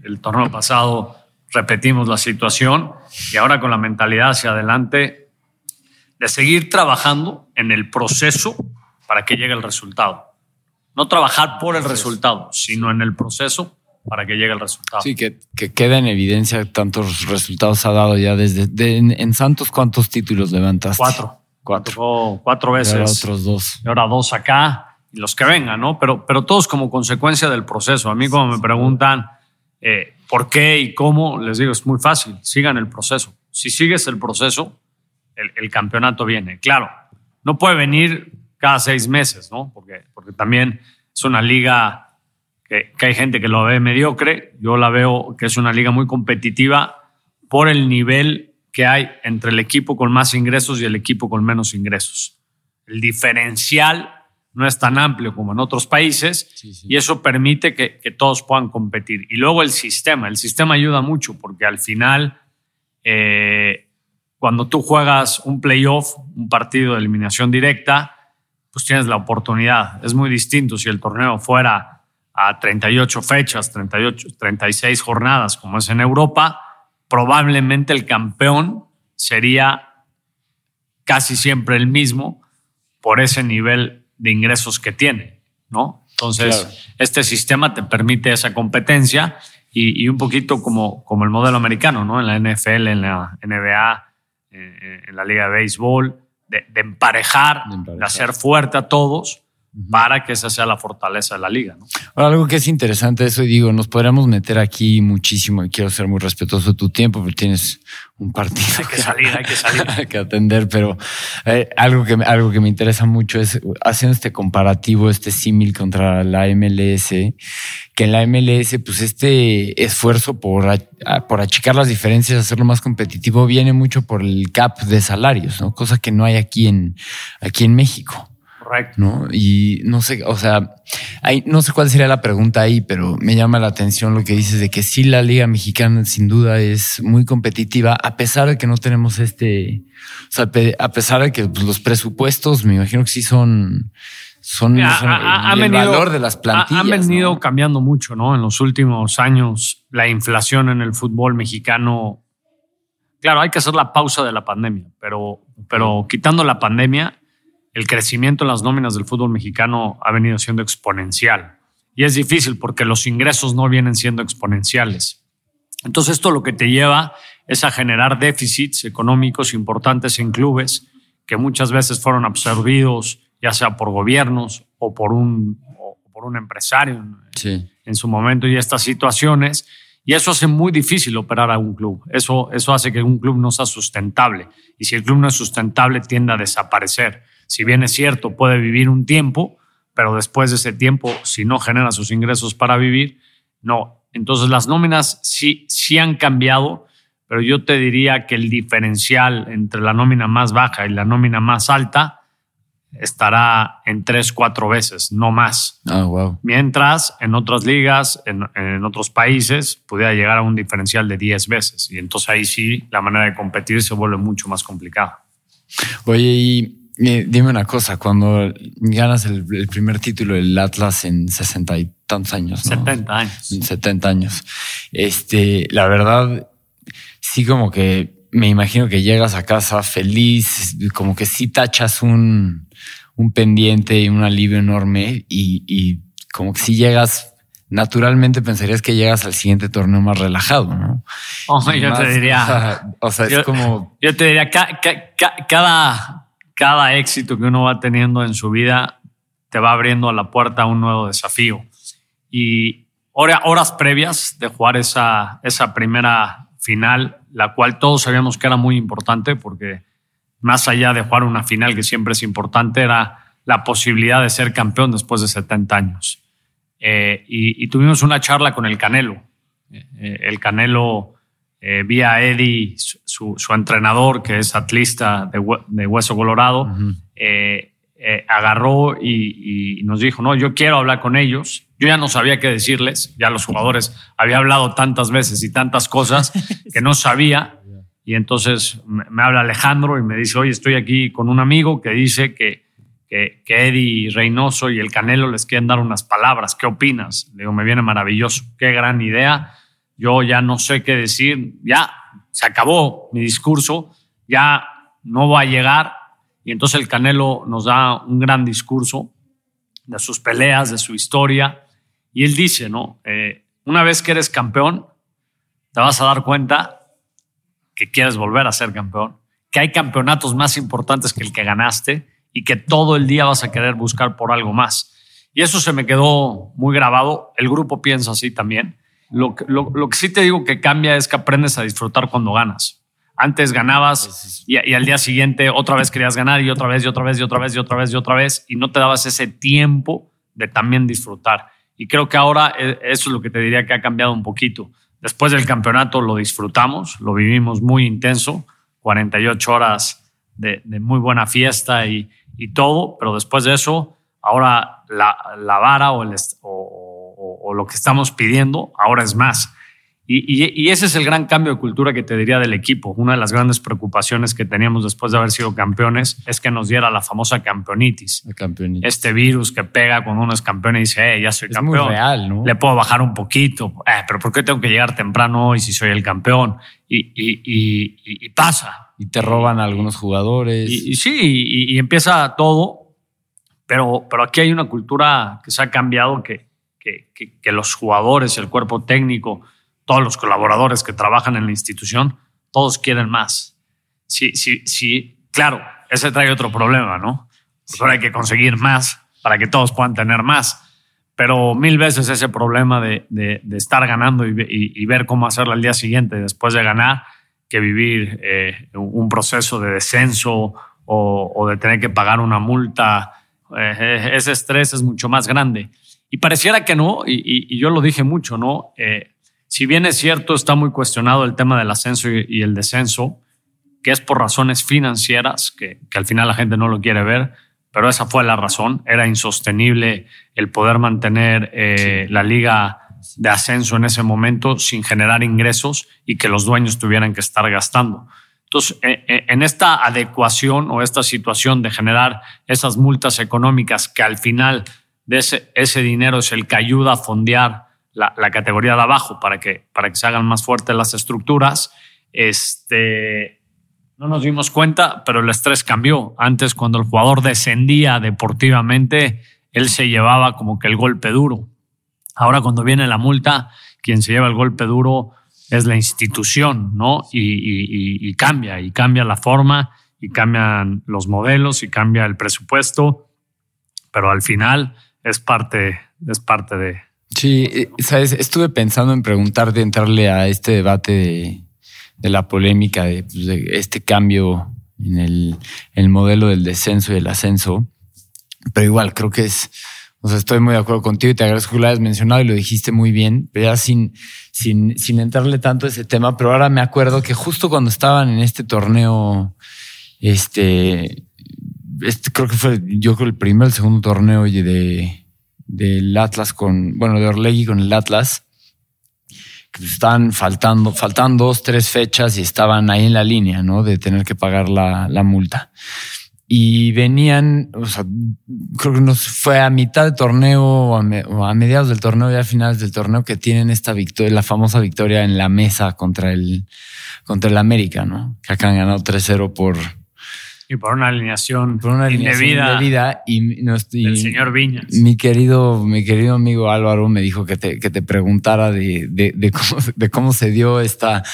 El torneo pasado repetimos la situación y ahora con la mentalidad hacia adelante de seguir trabajando en el proceso para que llegue el resultado. No trabajar por el resultado, sino en el proceso para que llegue el resultado. Sí, que, que queda en evidencia tantos resultados ha dado ya desde... en, Santos, ¿cuántos títulos levantaste? Cuatro. Cuatro. Cuatro veces. Y ahora otros dos. Y ahora dos acá y los que vengan, ¿no? Pero, pero todos como consecuencia del proceso. A mí cuando me preguntan eh, por qué y cómo, les digo, es muy fácil, sigan el proceso. Si sigues el proceso, el, campeonato viene. Claro, no puede venir cada seis meses, ¿no? Porque, porque también es una liga que, que hay gente que lo ve mediocre, yo la veo que es una liga muy competitiva por el nivel que hay entre el equipo con más ingresos y el equipo con menos ingresos. El diferencial no es tan amplio como en otros países y eso permite que, todos puedan competir. Y luego el sistema, el sistema ayuda mucho porque al final, eh, cuando tú juegas un playoff, un partido de eliminación directa, pues tienes la oportunidad. Es muy distinto si el torneo fuera a 38 fechas, 38, 36 jornadas, como es en Europa, probablemente el campeón sería casi siempre el mismo por ese nivel de ingresos que tiene, ¿no? Entonces, este sistema te permite esa competencia y, un poquito como, como el modelo americano, ¿no? En la NFL, en la NBA, eh, en la Liga de Béisbol, de, emparejar, de, hacer fuerte a todos para que esa sea la fortaleza de la liga. ¿no? algo que es interesante eso, y digo, nos podríamos meter aquí muchísimo y quiero ser muy respetuoso de tu tiempo, porque tienes un partido [LAUGHS] hay que, salir, hay que salir. [LAUGHS] que atender, pero eh, algo, que, algo que me interesa mucho es haciendo este comparativo, este símil contra la MLS, que en la MLS, pues este esfuerzo por, por achicar las diferencias, hacerlo más competitivo, viene mucho por el cap de salarios, ¿no? cosa que no hay aquí en, aquí en México. ¿No? Y no sé, o sea, hay, no sé cuál sería la pregunta ahí, pero me llama la atención lo que dices de que sí la Liga Mexicana sin duda es muy competitiva, a pesar de que no tenemos este, o sea, a pesar de que pues, los presupuestos, me imagino que sí son, son, el, valor de las plantillas. Han venido cambiando mucho, ¿no? En los últimos años, la inflación en el fútbol mexicano. Claro, hay que hacer la pausa de la pandemia, pero, pero quitando la pandemia, el crecimiento en las nóminas del fútbol mexicano ha venido siendo exponencial. Y es difícil porque los ingresos no vienen siendo exponenciales. Entonces esto lo que te lleva es a generar déficits económicos importantes en clubes que muchas veces fueron absorbidos ya sea por gobiernos o por un, por un empresario en su momento y estas situaciones. Y eso hace muy difícil operar a un club. Eso, eso hace que un club no sea sustentable. Y si el club no es sustentable, tiende a desaparecer si bien es cierto, puede vivir un tiempo, pero después de ese tiempo, si no genera sus ingresos para vivir, no. Entonces las nóminas sí, sí han cambiado, pero yo te diría que el diferencial entre la nómina más baja y la nómina más alta estará en tres, cuatro veces, no más. Ah, wow. Mientras en otras ligas, en, en, otros países, pudiera llegar a un diferencial de diez veces. Y entonces ahí sí la manera de competir se vuelve mucho más complicada. Oye, y eh, dime una cosa, cuando ganas el, primer título del Atlas en sesenta y tantos años, ¿no? 70 años. En 70 años. Este, la verdad, sí como que me imagino que llegas a casa feliz, como que sí tachas un, un pendiente y un alivio enorme y, y como que si llegas naturalmente pensarías que llegas al siguiente torneo más relajado, ¿no? yo te diría. [LAUGHS] O sea, es como. Yo te diría, cada, cada éxito que uno va teniendo en su vida te va abriendo la puerta a un nuevo desafío. Y horas previas de jugar esa, esa primera final, la cual todos sabíamos que era muy importante, porque más allá de jugar una final que siempre es importante, era la posibilidad de ser campeón después de 70 años. Eh, y, tuvimos una charla con el Canelo. Eh, el Canelo, eh, vía Eddie, su, entrenador, que es atlista de, Hueso Colorado, agarró y, nos dijo, no, yo quiero hablar con ellos. Yo ya no sabía qué decirles, ya los jugadores había hablado tantas veces y tantas cosas [LAUGHS] que no sabía. Y entonces me habla Alejandro y me dice, oye, estoy aquí con un amigo que dice que que, Eddie Reynoso y el Canelo les quieren dar unas palabras. ¿Qué opinas? Le digo, me viene maravilloso. Qué gran idea. Yo ya no sé qué decir. Ya se acabó mi discurso. Ya no va a llegar. Y entonces el Canelo nos da un gran discurso de sus peleas, de su historia. Y él dice, ¿no? Eh, una vez que eres campeón, te vas a dar cuenta que quieres volver a ser campeón, que hay campeonatos más importantes que el que ganaste y que todo el día vas a querer buscar por algo más. Y eso se me quedó muy grabado. El grupo piensa así también. Lo que, lo, que sí te digo que cambia es que aprendes a disfrutar cuando ganas. Antes ganabas y, y, al día siguiente otra vez querías ganar y otra vez y otra vez y otra vez y otra vez y otra vez y no te dabas ese tiempo de también disfrutar. Y creo que ahora e, eso es lo que te diría que ha cambiado un poquito. Después del campeonato lo disfrutamos, lo vivimos muy intenso, 48 horas de, de muy buena fiesta y, y todo, pero después de eso, ahora la, la vara o, el, o, o, lo que estamos pidiendo ahora es más. Y, y, ese es el gran cambio de cultura que te diría del equipo. Una de las grandes preocupaciones que teníamos después de haber sido campeones es que nos diera la famosa campeonitis. Este virus que pega cuando uno es campeón y dice, eh, ya soy campeón. Muy real, ¿no? Le puedo bajar un poquito. Eh, pero ¿por qué tengo que llegar temprano hoy si soy el campeón? Y, y pasa. Y te roban a algunos jugadores. Y, sí, y, empieza todo, pero, pero aquí hay una cultura que se ha cambiado que, que, los jugadores, el cuerpo técnico, todos los colaboradores que trabajan en la institución, todos quieren más. Sí, sí, sí, claro, ese trae otro problema, ¿no? Ahora hay que conseguir más para que todos puedan tener más. Pero mil veces ese problema de, estar ganando y, ver cómo hacerlo al día siguiente después de ganar que vivir eh, un proceso de descenso o, de tener que pagar una multa. Eh, ese estrés es mucho más grande. Y pareciera que no, y, yo lo dije mucho, ¿no? Eh, si bien es cierto, está muy cuestionado el tema del ascenso y, el descenso, que es por razones financieras, que, que, al final la gente no lo quiere ver, pero esa fue la razón. Era insostenible el poder mantener la liga de ascenso en ese momento sin generar ingresos y que los dueños tuvieran que estar gastando. Entonces, eh, eh, en esta adecuación o esta situación de generar esas multas económicas que al final de ese, ese dinero es el que ayuda a fondear la, categoría de abajo para que, para que se hagan más fuertes las estructuras, este, no nos dimos cuenta, pero el estrés cambió. Antes, cuando el jugador descendía deportivamente, él se llevaba como que el golpe duro. Ahora cuando viene la multa, quien se lleva el golpe duro es la institución, ¿no? Y, cambia, y cambia la forma, y cambian los modelos, y cambia el presupuesto, pero al final es parte, es parte de... Sí, eh, sabes, estuve pensando en preguntar de entrarle a este debate de, la polémica de, pues, este cambio en el, el modelo del descenso y el ascenso, pero igual creo que es o sea, estoy muy de acuerdo contigo y te agradezco que lo hayas mencionado y lo dijiste muy bien, pero ya sin, sin, sin entrarle tanto a ese tema. Pero ahora me acuerdo que justo cuando estaban en este torneo, este, este creo que fue, yo creo el primer, el segundo torneo de, del Atlas con, bueno, de Orlegui con el Atlas, estaban faltando, faltan dos, tres fechas y estaban ahí en la línea, ¿no? De tener que pagar la, la multa. Y venían, o sea, creo que nos fue a mitad del torneo o a, mediados del torneo y a finales del torneo que tienen esta victoria, la famosa victoria en la mesa contra el, contra el América, ¿no? Que acá han ganado 3-0 por, y por una alineación, por una indebida, y, el señor Viñas. Mi querido, mi querido amigo Álvaro me dijo que te, que te preguntara de, de, cómo, de cómo se dio esta,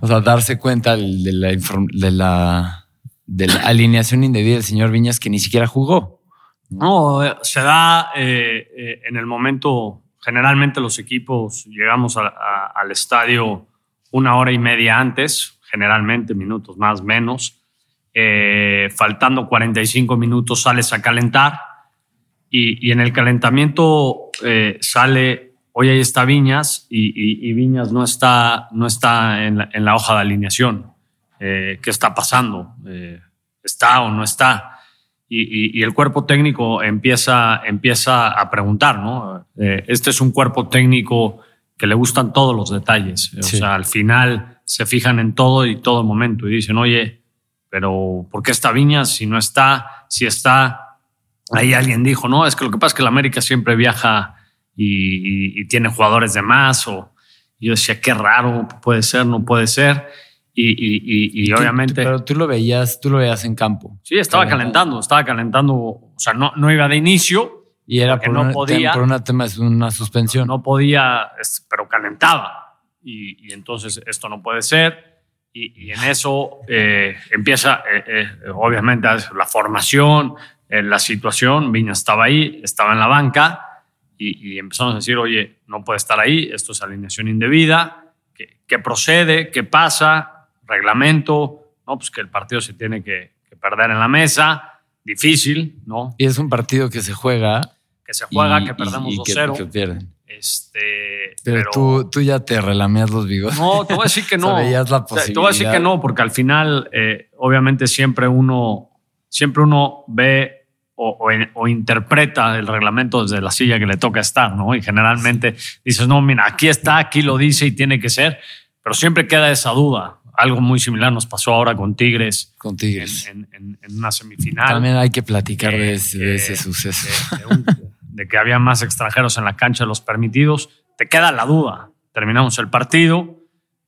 o sea, darse cuenta de la, de la, de la alineación indebida del señor Viñas que ni siquiera jugó. No, se da eh, eh, en el momento, generalmente los equipos llegamos al estadio una hora y media antes, generalmente minutos más, menos eh, faltando 45 minutos sales a calentar y, en el calentamiento eh, sale, hoy ahí está Viñas y, Viñas no está, no está en, la, hoja de alineación. Eh, ¿Qué está pasando? ¿Está o no está? Y, el cuerpo técnico empieza, empieza a preguntar, ¿no? este es un cuerpo técnico que le gustan todos los detalles. O sea, al final se fijan en todo y todo momento y dicen, oye, pero ¿por qué está Viñas si no está? Si está, ahí alguien dijo, no, es que lo que pasa es que la América siempre viaja y, tiene jugadores de más. O yo decía, qué raro, puede ser, no puede ser. Y, obviamente. Pero tú lo veías, tú lo veías en campo. Sí, estaba calentando, estaba calentando. O sea, no, no iba de inicio. Y era por, no podía, por una tema, una suspensión. No, podía, pero calentaba. Y, y entonces esto no puede ser. Y, en eso eh, empieza, eh, eh, obviamente, la formación, la situación. Viña estaba ahí, estaba en la banca y, empezamos a decir, oye, no puede estar ahí, esto es alineación indebida, ¿qué, procede? ¿Qué pasa? Reglamento, ¿no? Pues que el partido se tiene que, perder en la mesa, difícil, ¿no? Y es un partido que se juega. Que se juega, que perdemos 2-0. Que, pierden. Este, pero, tú, tú, ya te relameas los bigotes. No, te voy a decir que [LAUGHS] no. la Te voy a decir que no, porque al final, eh, obviamente, siempre uno, siempre uno ve o, interpreta el reglamento desde la silla que le toca estar, ¿no? Y generalmente dices, no, mira, aquí está, aquí lo dice y tiene que ser, pero siempre queda esa duda. Algo muy similar nos pasó ahora con Tigres. Con Tigres. En, una semifinal. También hay que platicar de, ese, suceso de que había más extranjeros en la cancha de los permitidos, te queda la duda. Terminamos el partido,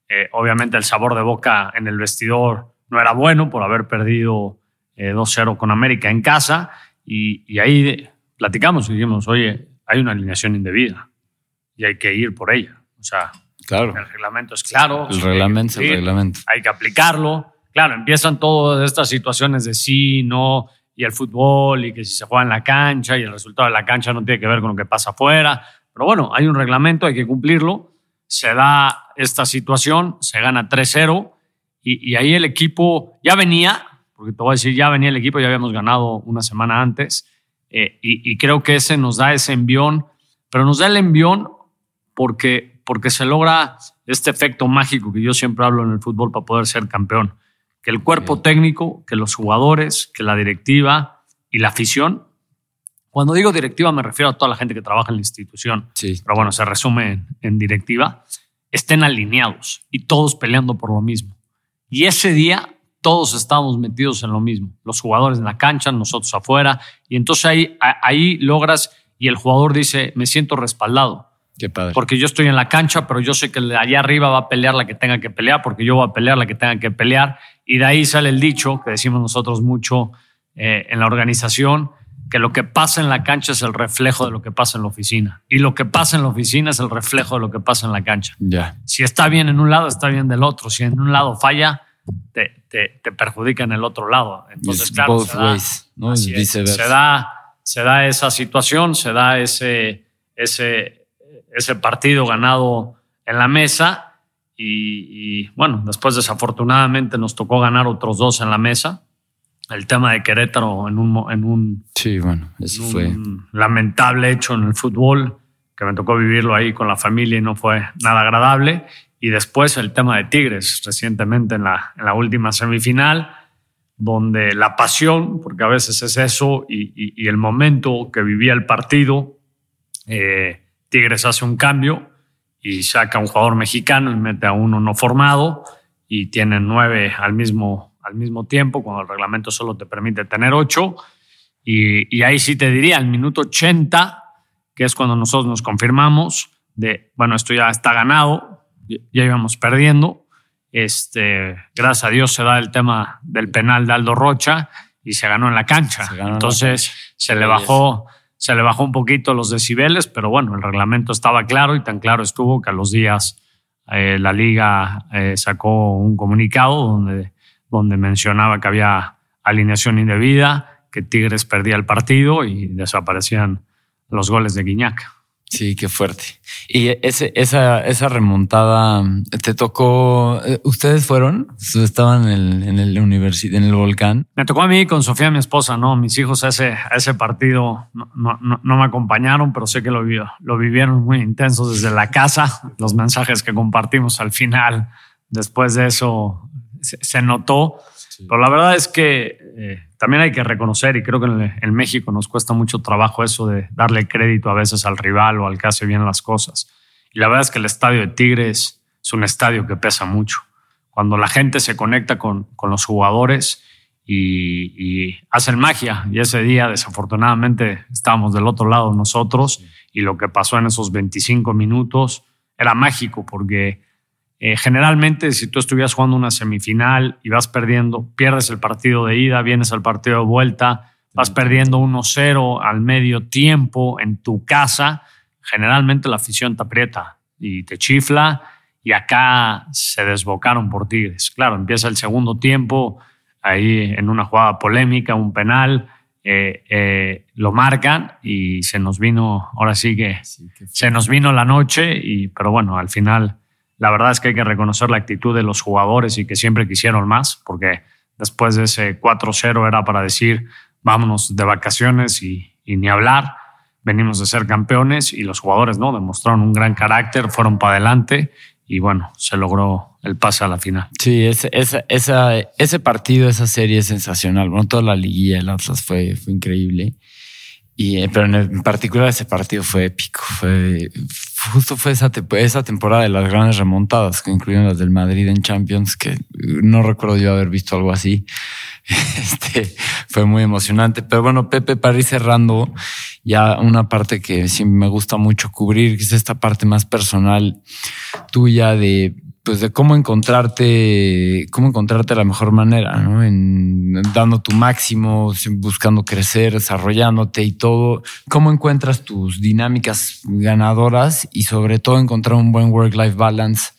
eh, obviamente el sabor de boca en el vestidor no era bueno por haber perdido 2-0 eh, con América en casa y, ahí platicamos y dijimos, oye, hay una alineación indebida y hay que ir por ella. O sea, claro. el reglamento es claro. El reglamento es el reglamento. Hay que aplicarlo. Claro, empiezan todas estas situaciones de sí, no, y el fútbol y que si se juega en la cancha y el resultado de la cancha no tiene que ver con lo que pasa afuera. Pero bueno, hay un reglamento, hay que cumplirlo. Se da esta situación, se gana 3-0 y, ahí el equipo ya venía, porque te voy a decir, ya venía el equipo, ya habíamos ganado una semana antes eh, y, creo que ese nos da ese envión, pero nos da el envión porque, porque se logra este efecto mágico que yo siempre hablo en el fútbol para poder ser campeón que el cuerpo técnico, que los jugadores, que la directiva y la afición. Cuando digo directiva me refiero a toda la gente que trabaja en la institución, pero bueno, se resume en, directiva, estén alineados y todos peleando por lo mismo. Y ese día todos estábamos metidos en lo mismo, los jugadores en la cancha, nosotros afuera, y entonces ahí, ahí logras y el jugador dice, me siento respaldado. Qué padre. Porque yo estoy en la cancha, pero yo sé que de allá arriba va a pelear la que tenga que pelear, porque yo voy a pelear la que tenga que pelear. Y de ahí sale el dicho que decimos nosotros mucho eh, en la organización, que lo que pasa en la cancha es el reflejo de lo que pasa en la oficina. Y lo que pasa en la oficina es el reflejo de lo que pasa en la cancha. Ya. Si está bien en un lado, está bien del otro. Si en un lado falla, te, te, perjudica en el otro lado. Entonces, claro, se da, ¿no? se, da, se da esa situación, se da ese, ese ese partido ganado en la mesa y, bueno, después desafortunadamente nos tocó ganar otros dos en la mesa. El tema de Querétaro en un, en un, sí, bueno, eso fue lamentable hecho en el fútbol, que me tocó vivirlo ahí con la familia y no fue nada agradable. Y después el tema de Tigres, recientemente en la, en la última semifinal, donde la pasión, porque a veces es eso, y, y el momento que vivía el partido, eh, Tigres hace un cambio y saca a un jugador mexicano y mete a uno no formado y tienen nueve al mismo, al mismo tiempo, cuando el reglamento solo te permite tener ocho. Y, y ahí sí te diría, al minuto 80, que es cuando nosotros nos confirmamos de, bueno, esto ya está ganado, ya íbamos perdiendo. Este, gracias a Dios se da el tema del penal de Aldo Rocha y se ganó en la cancha. Entonces se le bajó se le bajó un poquito los decibeles, pero bueno, el reglamento estaba claro y tan claro estuvo que a los días eh, la liga eh, sacó un comunicado donde, donde mencionaba que había alineación indebida, que Tigres perdía el partido y desaparecían los goles de Guiñac. Sí, qué fuerte. Y ese, esa, esa remontada te tocó. Eh, ¿Ustedes fueron? ¿Estaban en el, en el en el volcán? Me tocó a mí con Sofía, mi esposa, ¿no? Mis hijos a ese, a ese partido no, no, no, me acompañaron, pero sé que lo, lo vivieron muy intenso desde la casa. Los mensajes que compartimos al final, después de eso, se, notó. Pero la verdad es que eh, también hay que reconocer, y creo que en, México nos cuesta mucho trabajo eso de darle crédito a veces al rival o al que hace bien las cosas. Y la verdad es que el estadio de Tigres es un estadio que pesa mucho. Cuando la gente se conecta con, con los jugadores y, y, hacen magia, y ese día desafortunadamente estábamos del otro lado nosotros, y lo que pasó en esos 25 minutos era mágico porque eh, generalmente, si tú estuvieras jugando una semifinal y vas perdiendo, pierdes el partido de ida, vienes al partido de vuelta, vas perdiendo 1-0 al medio tiempo en tu casa, generalmente la afición te aprieta y te chifla y acá se desbocaron por Tigres. Claro, empieza el segundo tiempo, ahí en una jugada polémica, un penal, eh, eh, lo marcan y se nos vino, ahora sí que se nos vino la noche, y, pero bueno, al final la verdad es que hay que reconocer la actitud de los jugadores y que siempre quisieron más, porque después de ese 4-0 era para decir, vámonos de vacaciones y, ni hablar. Venimos de ser campeones y los jugadores no demostraron un gran carácter, fueron para adelante y bueno, se logró el pase a la final. Sí, ese, ese partido, esa serie es sensacional. Bueno, toda la liguilla del Atlas fue, fue increíble. Y, eh, pero en, particular ese partido fue épico. Fue, justo fue esa, esa temporada de las grandes remontadas, que incluyeron las del Madrid en Champions, que no recuerdo yo haber visto algo así. [LAUGHS] Este, fue muy emocionante. Pero bueno, Pepe, para ir cerrando, ya una parte que sí me gusta mucho cubrir, que es esta parte más personal tuya de pues de cómo encontrarte, cómo encontrarte la mejor manera, ¿no? En, dando tu máximo, buscando crecer, desarrollándote y todo. ¿Cómo encuentras tus dinámicas ganadoras y sobre todo encontrar un buen work-life balance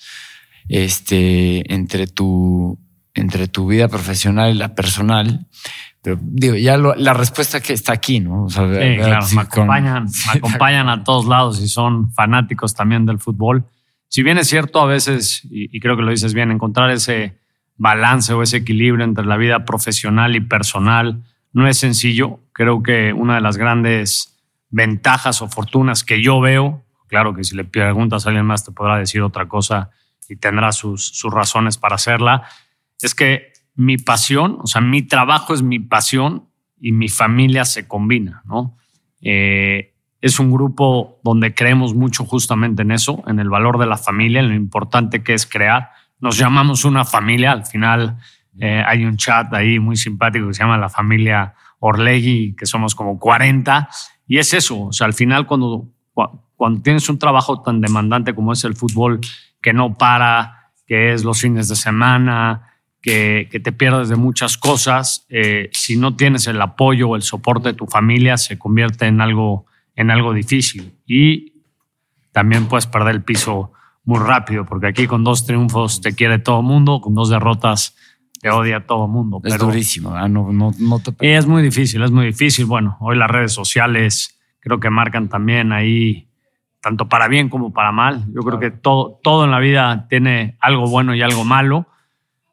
este, entre, tu, entre tu vida profesional y la personal? Pero digo, ya la respuesta que está aquí, ¿no? sí, claro, me acompañan, me [LAUGHS] acompañan a todos lados y son fanáticos también del fútbol si bien es cierto a veces, y, creo que lo dices bien, encontrar ese balance o ese equilibrio entre la vida profesional y personal no es sencillo. Creo que una de las grandes ventajas o fortunas que yo veo, claro que si le preguntas a alguien más te podrá decir otra cosa y tendrá sus, sus razones para hacerla, es que mi pasión, o sea, mi trabajo es mi pasión y mi familia se combina, ¿no? Eh, es un grupo donde creemos mucho justamente en eso, en el valor de la familia, en lo importante que es crear. Nos llamamos una familia, al final eh, hay un chat ahí muy simpático que se llama la familia Orlegui, que somos como 40, y es eso, o sea, al final cuando, cuando tienes un trabajo tan demandante como es el fútbol, que no para, que es los fines de semana, que, te pierdes de muchas cosas, eh, si no tienes el apoyo o el soporte de tu familia, se convierte en algo en algo difícil. Y también puedes perder el piso muy rápido, porque aquí con dos triunfos te quiere todo el mundo, con dos derrotas te odia todo el mundo. Es durísimo, no, no, no te... Y es muy difícil, es muy difícil. Bueno, hoy las redes sociales creo que marcan también ahí, tanto para bien como para mal. Yo creo que todo, todo en la vida tiene algo bueno y algo malo.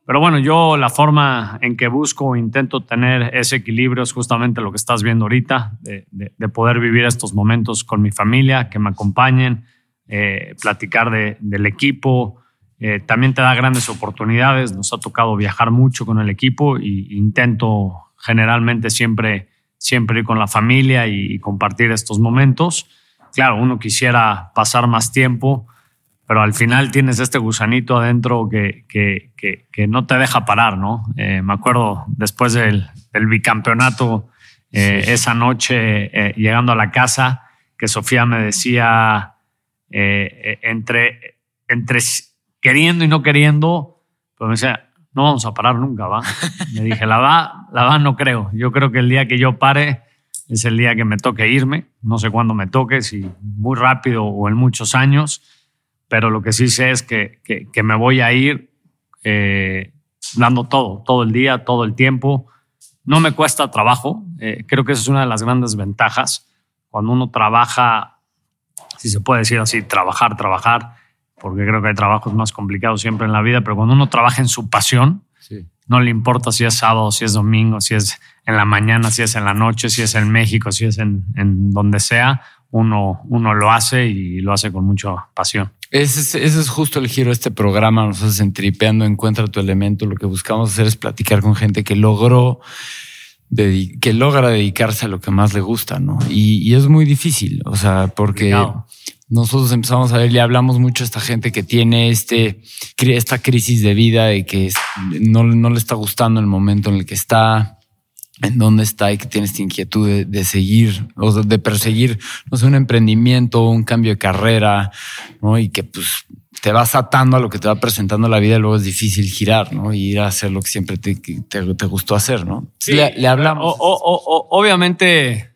Pero bueno, yo la forma en que busco, intento tener ese equilibrio es justamente lo que estás viendo ahorita, de, poder vivir estos momentos con mi familia, que me acompañen, eh, platicar del equipo. Eh, también te da grandes oportunidades. Nos ha tocado viajar mucho con el equipo e intento generalmente siempre, siempre ir con la familia y compartir estos momentos. Claro, uno quisiera pasar más tiempo pero al final tienes este gusanito adentro que, que, que, no te deja parar, ¿no? Eh, me acuerdo después del, del bicampeonato, eh, esa noche eh, llegando a la casa, que Sofía me decía entre, entre queriendo y no queriendo, pues me decía, no vamos a parar nunca, ¿va? [LAUGHS] Me dije, la va, la va no creo. Yo creo que el día que yo pare es el día que me toque irme. No sé cuándo me toque, si muy rápido o en muchos años, pero lo que sí sé es que, que, me voy a ir eh, dando todo, todo el día, todo el tiempo. No me cuesta trabajo. Eh, creo que esa es una de las grandes ventajas. Cuando uno trabaja, si se puede decir así, trabajar, trabajar, porque creo que hay trabajos más complicados siempre en la vida, pero cuando uno trabaja en su pasión, no le importa si es sábado, si es domingo, si es en la mañana, si es en la noche, si es en México, si es en, donde sea, uno, uno lo hace y lo hace con mucha pasión. Ese es, justo el giro de este programa. Nosotros en Tripeando Encuentra tu Elemento, lo que buscamos hacer es platicar con gente que logró que logra dedicarse a lo que más le gusta, ¿no? Y, es muy difícil, o sea, porque nosotros empezamos a ver, le hablamos mucho a esta gente que tiene este, esta crisis de vida y que no, no le está gustando el momento en el que está, en dónde está y que tiene esta inquietud de, seguir o de, perseguir, no sé, un emprendimiento, un cambio de carrera, ¿no? Y que pues te vas atando a lo que te va presentando la vida y luego es difícil girar, ¿no? Y ir a hacer lo que siempre te, te, gustó hacer, ¿no? Sí, le, hablamos. obviamente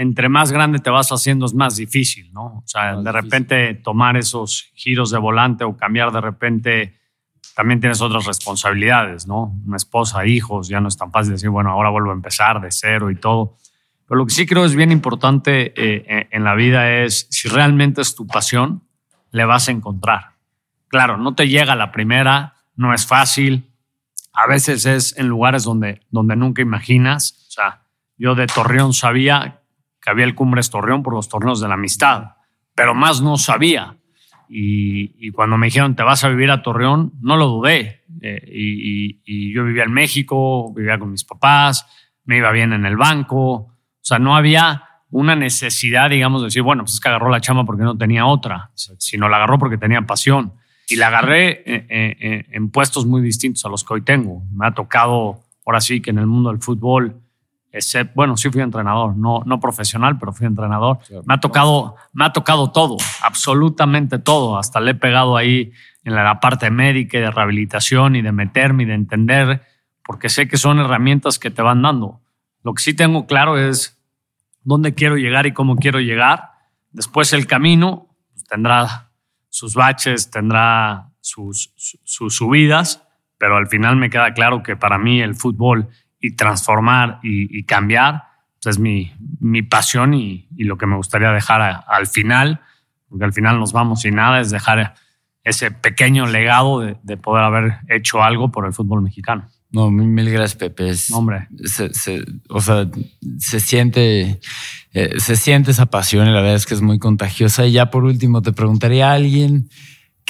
entre más grande te vas haciendo es más difícil, ¿no? O sea, de repente tomar esos giros de volante o cambiar de repente, también tienes otras responsabilidades, ¿no? Una esposa, hijos, ya no es tan fácil decir, bueno, ahora vuelvo a empezar de cero y todo. Pero lo que sí creo es bien importante eh, eh, en la vida es, si realmente es tu pasión, le vas a encontrar. Claro, no te llega la primera, no es fácil. A veces es en lugares donde, donde nunca imaginas. O sea, yo de Torreón sabía que había el Cumbres Torreón por los torneos de la amistad, pero más no sabía. Y, cuando me dijeron, te vas a vivir a Torreón, no lo dudé. Eh, y, yo vivía en México, vivía con mis papás, me iba bien en el banco. O sea, no había una necesidad, digamos, de decir, bueno, pues es que agarró la chama porque no tenía otra, sino la agarró porque tenía pasión. Y la agarré eh, eh, en puestos muy distintos a los que hoy tengo. Me ha tocado, ahora sí, que en el mundo del fútbol, bueno, sí fui entrenador, no, no profesional, pero fui entrenador. Me, ha tocado, me ha tocado todo, absolutamente todo. Hasta le he pegado ahí en la parte médica y de rehabilitación y de meterme y de entender, porque sé que son herramientas que te van dando. Lo que sí tengo claro es dónde quiero llegar y cómo quiero llegar. Después el camino pues, tendrá sus baches, tendrá sus, sus subidas, pero al final me queda claro que para mí el fútbol y transformar y, cambiar, pues es mi, mi pasión y, lo que me gustaría dejar al final, porque al final nos vamos sin nada, es dejar ese pequeño legado de, poder haber hecho algo por el fútbol mexicano. No, mil, gracias, Pepe. Hombre. o sea, se siente, eh, se siente esa pasión y la verdad es que es muy contagiosa. Y ya por último, te preguntaría a alguien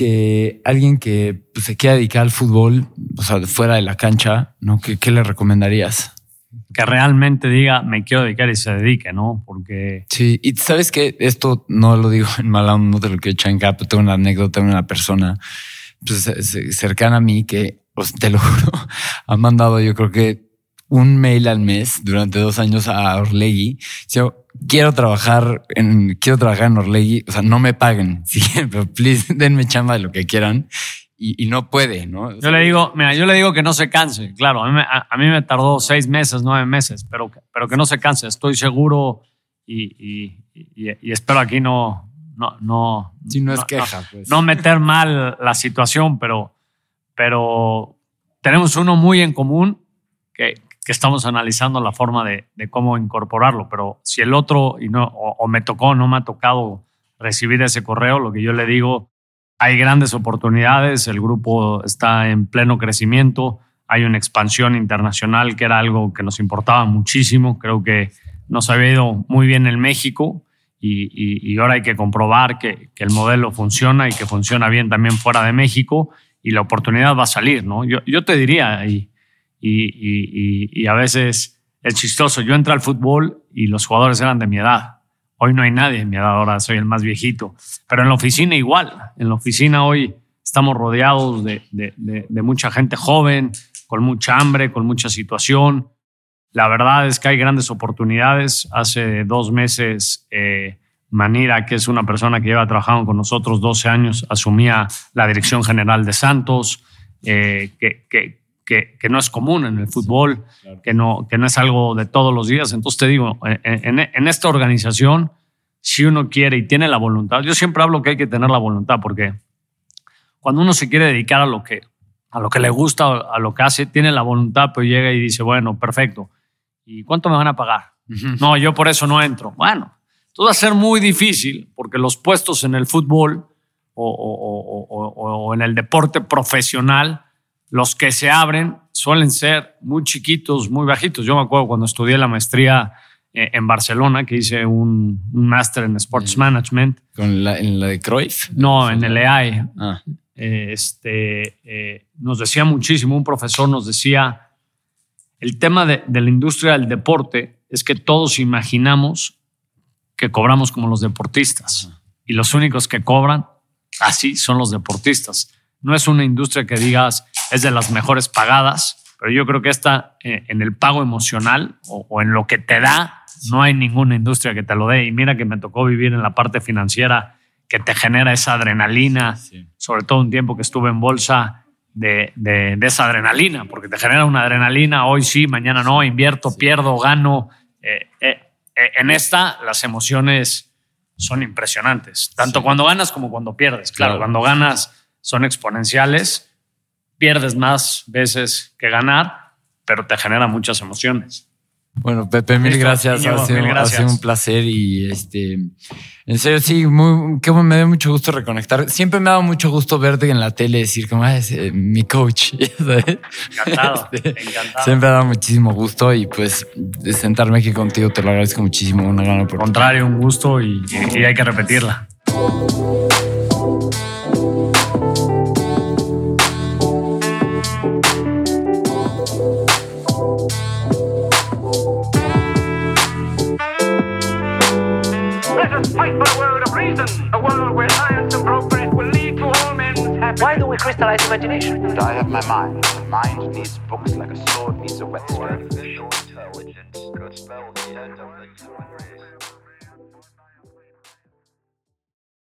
que alguien que pues, se quiera dedicar al fútbol, o sea, fuera de la cancha, ¿no? ¿Qué, ¿Qué, le recomendarías? Que realmente diga, me quiero dedicar y se dedique, ¿no? Porque... Sí, y sabes que esto no lo digo [LAUGHS] en mala no te lo quiero echar en pero tengo una anécdota de una persona pues, cercana a mí que, pues, te lo [LAUGHS] juro, ha mandado yo creo que un mail al mes durante dos años a Orlegui. Yo quiero trabajar en, quiero trabajar en Orlegui. O sea, no me paguen. [LAUGHS] Sí, pero please denme chamba de lo que quieran. Y, no puede, ¿no? yo le digo, mira, yo le digo que no se canse. Claro, a mí, a, mí me tardó seis meses, nueve meses, pero, pero que no se canse. Estoy seguro y, y, espero aquí no, no, no. Si no es queja, pues. No meter mal la situación, pero, pero tenemos uno muy en común que, que estamos analizando la forma de, cómo incorporarlo, pero si el otro y no, o, me tocó o no me ha tocado recibir ese correo, lo que yo le digo, hay grandes oportunidades, el grupo está en pleno crecimiento, hay una expansión internacional que era algo que nos importaba muchísimo, creo que nos había ido muy bien en México y, ahora hay que comprobar que, el modelo funciona y que funciona bien también fuera de México y la oportunidad va a salir, ¿no? Yo, yo te diría, y y, a veces es chistoso. Yo entré al fútbol y los jugadores eran de mi edad. Hoy no hay nadie en mi edad, ahora soy el más viejito. Pero en la oficina igual. En la oficina hoy estamos rodeados de, mucha gente joven, con mucha hambre, con mucha situación. La verdad es que hay grandes oportunidades. Hace dos meses, eh, Manira, que es una persona que lleva trabajando con nosotros 12 años, asumía la dirección general de Santos, eh, que, que, no es común en el fútbol, que, no, que no es algo de todos los días. Entonces te digo, en, esta organización, si uno quiere y tiene la voluntad, yo siempre hablo que hay que tener la voluntad, porque cuando uno se quiere dedicar a lo que, a lo que le gusta, a lo que hace, tiene la voluntad, pues llega y dice, bueno, perfecto. ¿Y cuánto me van a pagar? No, yo por eso no entro. Bueno, todo va a ser muy difícil porque los puestos en el fútbol o en el deporte profesional, los que se abren suelen ser muy chiquitos, muy bajitos. Yo me acuerdo cuando estudié la maestría eh, en Barcelona, que hice un, máster en Sports Management. ¿Con la, ¿En la de Cruyff? No, en el EAE. Ah. Este, eh, nos decía muchísimo, un profesor nos decía, el tema de, de la industria del deporte es que todos imaginamos que cobramos como los deportistas y los únicos que cobran así son los deportistas. No es una industria que digas es de las mejores pagadas, pero yo creo que esta eh, en el pago emocional o, en lo que te da, no hay ninguna industria que te lo dé. Y mira que me tocó vivir en la parte financiera que te genera esa adrenalina, sobre todo un tiempo que estuve en bolsa de, esa adrenalina, porque te genera una adrenalina, hoy sí, mañana no, invierto, pierdo, gano. Eh, eh, en esta las emociones son impresionantes, tanto cuando ganas como cuando pierdes. claro, cuando ganas son exponenciales, pierdes más veces que ganar, pero te genera muchas emociones. Bueno, Pepe, mil gracias. ha, sido, un placer y este, en serio, sí, muy, que me da mucho gusto reconectar. Siempre me ha dado mucho gusto verte en la tele decir como ah, es eh, mi coach. [LAUGHS] Encantado, este, encantado. Siempre ha dado muchísimo gusto y pues sentarme aquí contigo te lo agradezco muchísimo. Una gran oportunidad. Contrario, un gusto y hay que repetirla. but a world of reason, a world where science and progress will lead to all men's happiness. Why do we crystallize imagination? And I have my mind. The mind needs books like a sword needs a whetstone. Artificial intelligence could spell the end of